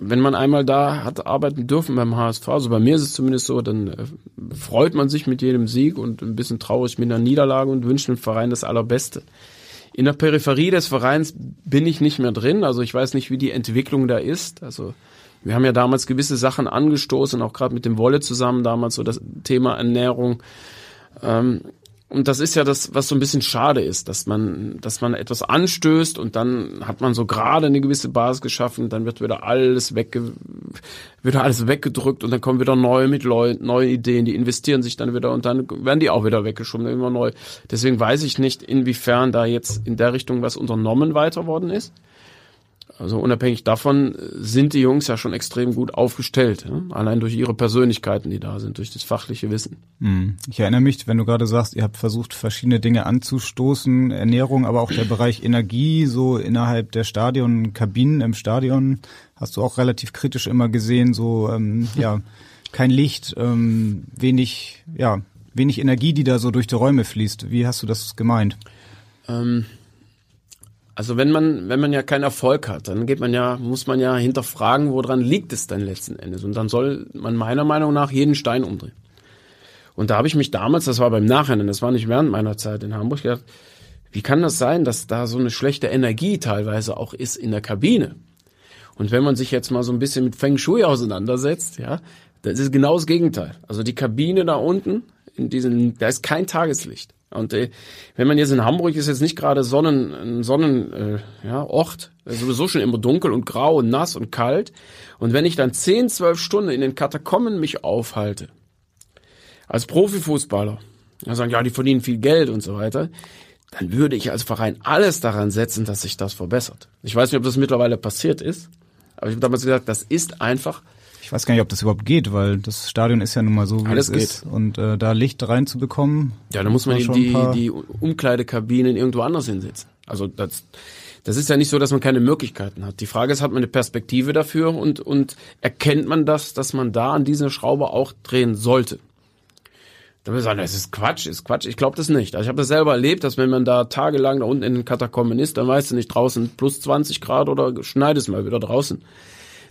wenn man einmal da hat arbeiten dürfen beim HSV, also bei mir ist es zumindest so, dann äh, freut man sich mit jedem Sieg und ein bisschen traurig mit einer Niederlage und wünscht dem Verein das Allerbeste. In der Peripherie des Vereins bin ich nicht mehr drin, also ich weiß nicht, wie die Entwicklung da ist. Also wir haben ja damals gewisse Sachen angestoßen, auch gerade mit dem Wolle zusammen damals, so das Thema Ernährung. Ähm, und das ist ja das, was so ein bisschen schade ist, dass man, dass man etwas anstößt und dann hat man so gerade eine gewisse Basis geschaffen, dann wird wieder alles wegge, wird alles weggedrückt und dann kommen wieder neue mit Leu neue Ideen, die investieren sich dann wieder und dann werden die auch wieder weggeschoben, immer neu. Deswegen weiß ich nicht, inwiefern da jetzt in der Richtung was unternommen weiter worden ist. Also unabhängig davon sind die Jungs ja schon extrem gut aufgestellt, ja? allein durch ihre Persönlichkeiten, die da sind, durch das fachliche Wissen. Hm. Ich erinnere mich, wenn du gerade sagst, ihr habt versucht, verschiedene Dinge anzustoßen, Ernährung, aber auch der Bereich Energie, so innerhalb der Stadion, Kabinen im Stadion, hast du auch relativ kritisch immer gesehen, so ähm, <laughs> ja, kein Licht, ähm, wenig, ja, wenig Energie, die da so durch die Räume fließt. Wie hast du das gemeint? Ähm, also wenn man, wenn man ja keinen Erfolg hat, dann geht man ja, muss man ja hinterfragen, woran liegt es dann letzten Endes. Und dann soll man meiner Meinung nach jeden Stein umdrehen. Und da habe ich mich damals, das war beim Nachhinein, das war nicht während meiner Zeit in Hamburg, gedacht, wie kann das sein, dass da so eine schlechte Energie teilweise auch ist in der Kabine? Und wenn man sich jetzt mal so ein bisschen mit Feng Shui auseinandersetzt, ja, das ist genau das Gegenteil. Also die Kabine da unten, in diesen, da ist kein Tageslicht. Und äh, wenn man jetzt in Hamburg ist, jetzt nicht gerade Sonnen, ein Sonnen, äh, ja, Ort, ist sowieso schon immer dunkel und grau und nass und kalt. Und wenn ich dann 10, 12 Stunden in den Katakomben mich aufhalte, als Profifußballer, ja, sagen, ja, die verdienen viel Geld und so weiter, dann würde ich als Verein alles daran setzen, dass sich das verbessert. Ich weiß nicht, ob das mittlerweile passiert ist, aber ich habe damals gesagt, das ist einfach Ich weiß gar nicht, ob das überhaupt geht, weil das Stadion ist ja nun mal so, wie Alles es ist. Und äh, da Licht reinzubekommen, Ja, da muss man die, die, Umkleidekabinen irgendwo anders hinsetzen. Also das, das ist ja nicht so, dass man keine Möglichkeiten hat. Die Frage ist, hat man eine Perspektive dafür und, und erkennt man das, dass man da an dieser Schraube auch drehen sollte? Da würde ich sagen, das ist Quatsch, ist Quatsch. Ich glaube das nicht. Also ich habe das selber erlebt, dass wenn man da tagelang da unten in den Katakomben ist, dann weißt du nicht draußen plus 20 Grad oder schneid es mal wieder draußen.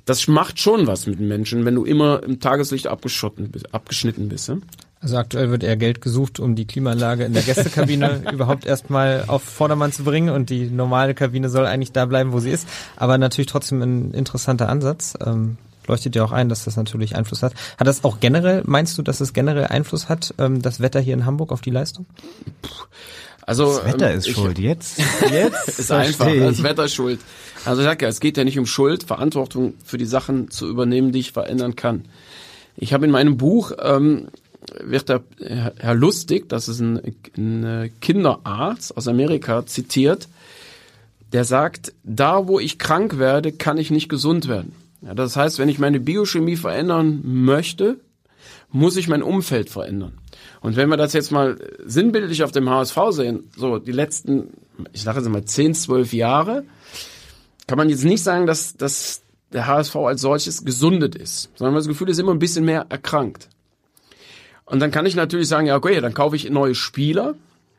Das macht schon was mit den Menschen, wenn du immer im Tageslicht abgeschotten abgeschnitten bist. Ja? Also aktuell wird eher Geld gesucht, um die Klimaanlage in der Gästekabine <laughs> überhaupt erstmal auf Vordermann zu bringen und die normale Kabine soll eigentlich da bleiben, wo sie ist. Aber natürlich trotzdem ein interessanter Ansatz. Ähm, leuchtet ja auch ein, dass das natürlich Einfluss hat. Hat das auch generell, meinst du, dass es generell Einfluss hat, ähm, das Wetter hier in Hamburg auf die Leistung? Also, das Wetter ähm, ist ich- schuld. Jetzt, <laughs> jetzt ist einfach, das. Wetter ist schuld. Also ich sag ja, es geht ja nicht um Schuld, Verantwortung für die Sachen zu übernehmen, die ich verändern kann. Ich habe in meinem Buch, ähm, wird der Herr Lustig, das ist ein, ein Kinderarzt aus Amerika, zitiert, der sagt, da wo ich krank werde, kann ich nicht gesund werden. Ja, das heißt, wenn ich meine Biochemie verändern möchte, muss ich mein Umfeld verändern. Und wenn wir das jetzt mal sinnbildlich auf dem HSV sehen, so die letzten, ich sage jetzt mal 10, 12 Jahre, kann man jetzt nicht sagen, dass, dass der HSV als solches gesundet ist, sondern das Gefühl ist immer ein bisschen mehr erkrankt. Und dann kann ich natürlich sagen, ja, okay, dann kaufe ich neue Spieler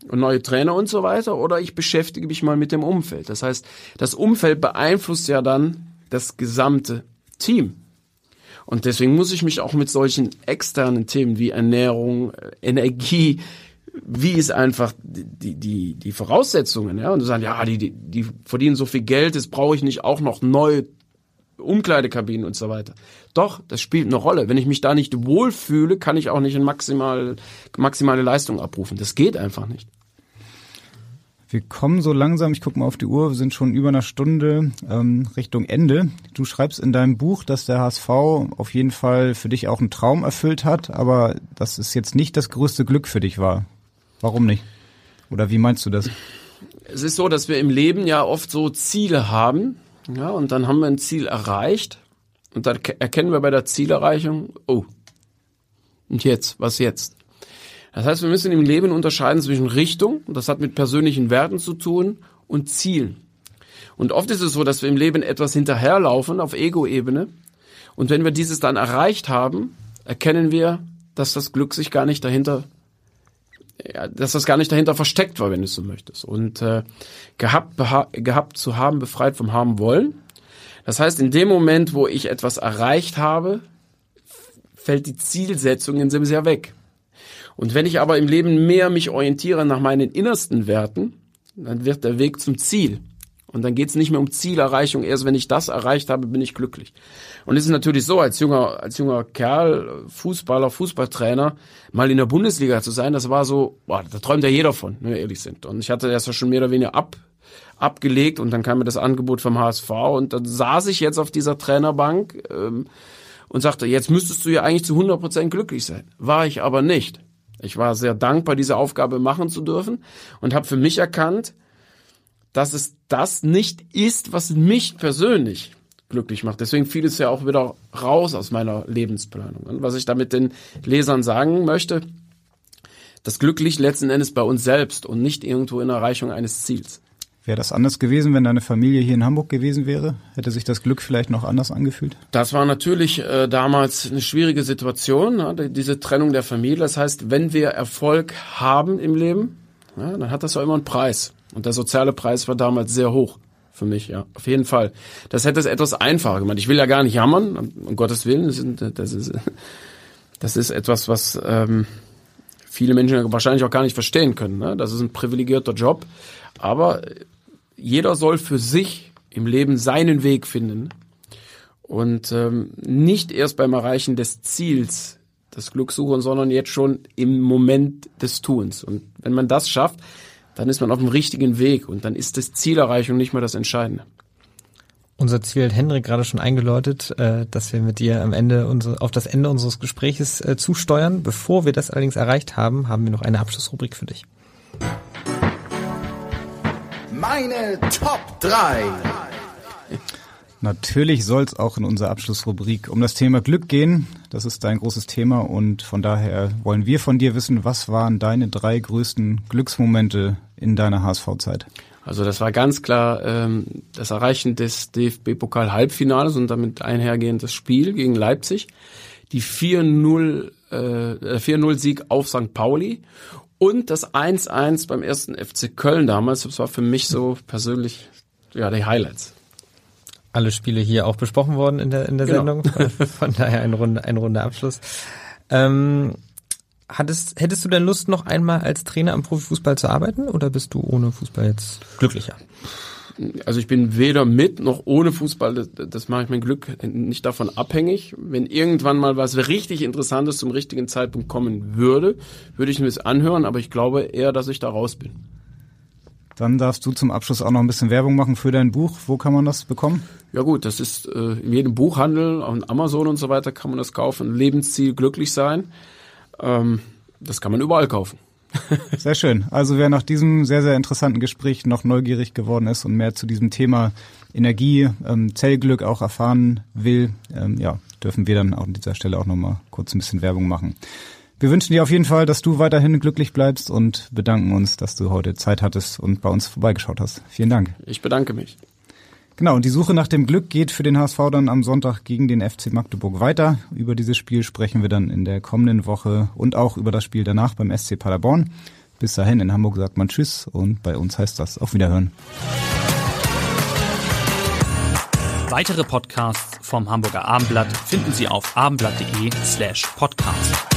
und neue Trainer und so weiter, oder ich beschäftige mich mal mit dem Umfeld. Das heißt, das Umfeld beeinflusst ja dann das gesamte Team. Und deswegen muss ich mich auch mit solchen externen Themen wie Ernährung, äh, Energie, wie ist einfach die, die, die Voraussetzungen, ja? Und du sagst, ja, die, die, die verdienen so viel Geld, das brauche ich nicht auch noch neu Umkleidekabinen und so weiter. Doch, das spielt eine Rolle. Wenn ich mich da nicht wohlfühle, kann ich auch nicht eine maximal, maximale Leistung abrufen. Das geht einfach nicht. Wir kommen so langsam, ich gucke mal auf die Uhr, wir sind schon über einer Stunde ähm, Richtung Ende. Du schreibst in deinem Buch, dass der HSV auf jeden Fall für dich auch einen Traum erfüllt hat, aber dass es jetzt nicht das größte Glück für dich war. Warum nicht? Oder wie meinst du das? Es ist so, dass wir im Leben ja oft so Ziele haben, ja, und dann haben wir ein Ziel erreicht und dann erkennen wir bei der Zielerreichung, oh, und jetzt, was jetzt? Das heißt, wir müssen im Leben unterscheiden zwischen Richtung, das hat mit persönlichen Werten zu tun, und Zielen. Und oft ist es so, dass wir im Leben etwas hinterherlaufen auf Ego-Ebene. Und wenn wir dieses dann erreicht haben, erkennen wir, dass das Glück sich gar nicht dahinter, ja, dass das gar nicht dahinter versteckt war, wenn du es so möchtest. Und äh, gehabt, gehabt zu haben, befreit vom haben wollen. Das heißt, in dem Moment, wo ich etwas erreicht habe, fällt die Zielsetzung in dem sehr weg. Und wenn ich aber im Leben mehr mich orientiere nach meinen innersten Werten, dann wird der Weg zum Ziel. Und dann geht es nicht mehr um Zielerreichung. Erst wenn ich das erreicht habe, bin ich glücklich. Und es ist natürlich so, als junger, als junger Kerl, Fußballer, Fußballtrainer, mal in der Bundesliga zu sein, das war so, boah, da träumt ja jeder von, wenn wir ehrlich sind. Und ich hatte das ja schon mehr oder weniger ab, abgelegt und dann kam mir das Angebot vom HSV und dann saß ich jetzt auf dieser Trainerbank ähm, und sagte, jetzt müsstest du ja eigentlich zu 100 Prozent glücklich sein. War ich aber nicht. Ich war sehr dankbar, diese Aufgabe machen zu dürfen und habe für mich erkannt, dass es das nicht ist, was mich persönlich glücklich macht. Deswegen fiel es ja auch wieder raus aus meiner Lebensplanung. Und was ich damit den Lesern sagen möchte, das Glück liegt letzten Endes bei uns selbst und nicht irgendwo in Erreichung eines Ziels. Wäre das anders gewesen, wenn deine Familie hier in Hamburg gewesen wäre? Hätte sich das Glück vielleicht noch anders angefühlt? Das war natürlich äh, damals eine schwierige Situation, ne? diese Trennung der Familie. Das heißt, wenn wir Erfolg haben im Leben, ja, dann hat das auch immer einen Preis. Und der soziale Preis war damals sehr hoch für mich, ja, auf jeden Fall. Das hätte es etwas einfacher gemacht. Ich will ja gar nicht jammern, um Gottes Willen. Das ist, das ist, das ist etwas, was ähm, viele Menschen wahrscheinlich auch gar nicht verstehen können. Ne? Das ist ein privilegierter Job. Aber jeder soll für sich im Leben seinen Weg finden und ähm, nicht erst beim Erreichen des Ziels das Glück suchen, sondern jetzt schon im Moment des Tuns. Und wenn man das schafft, dann ist man auf dem richtigen Weg und dann ist das Zielerreichung nicht mehr das Entscheidende. Unser Ziel hat Henrik gerade schon eingeläutet, äh, dass wir mit dir am Ende auf das Ende unseres Gespräches äh, zusteuern. Bevor wir das allerdings erreicht haben, haben wir noch eine Abschlussrubrik für dich. Meine Top 3. Natürlich soll es auch in unserer Abschlussrubrik um das Thema Glück gehen. Das ist dein großes Thema und von daher wollen wir von dir wissen, was waren deine drei größten Glücksmomente in deiner HSV-Zeit? Also das war ganz klar ähm, das Erreichen des DFB-Pokal-Halbfinales und damit einhergehend das Spiel gegen Leipzig. Die 4-0 äh, 4-0-Sieg auf St. Pauli und das 1-1 beim ersten FC Köln damals, das war für mich so persönlich ja die Highlights. Alle Spiele hier auch besprochen worden in der in der genau. Sendung, <laughs> von daher ein Runde ein Runde Abschluss. Ähm, hattest, hättest du denn Lust, noch einmal als Trainer am Profifußball zu arbeiten oder bist du ohne Fußball jetzt glücklicher? Also ich bin weder mit noch ohne Fußball, das, das mache ich mein Glück nicht davon abhängig. Wenn irgendwann mal was richtig Interessantes zum richtigen Zeitpunkt kommen würde, würde ich mir das anhören, aber ich glaube eher, dass ich da raus bin. Dann darfst du zum Abschluss auch noch ein bisschen Werbung machen für dein Buch. Wo kann man das bekommen? Ja gut, das ist äh, in jedem Buchhandel, auf Amazon und so weiter kann man das kaufen. Lebensziel glücklich sein. Ähm, das kann man überall kaufen. Sehr schön. Also wer nach diesem sehr, sehr interessanten Gespräch noch neugierig geworden ist und mehr zu diesem Thema Energie, ähm, Zellglück auch erfahren will, ähm, ja, dürfen wir dann auch an dieser Stelle auch nochmal kurz ein bisschen Werbung machen. Wir wünschen dir auf jeden Fall, dass du weiterhin glücklich bleibst und bedanken uns, dass du heute Zeit hattest und bei uns vorbeigeschaut hast. Vielen Dank. Ich bedanke mich. Genau, und die Suche nach dem Glück geht für den HSV dann am Sonntag gegen den FC Magdeburg weiter. Über dieses Spiel sprechen wir dann in der kommenden Woche und auch über das Spiel danach beim SC Paderborn. Bis dahin, in Hamburg sagt man Tschüss und bei uns heißt das auf Wiederhören. Weitere Podcasts vom Hamburger Abendblatt finden Sie auf abendblatt.de slash podcast.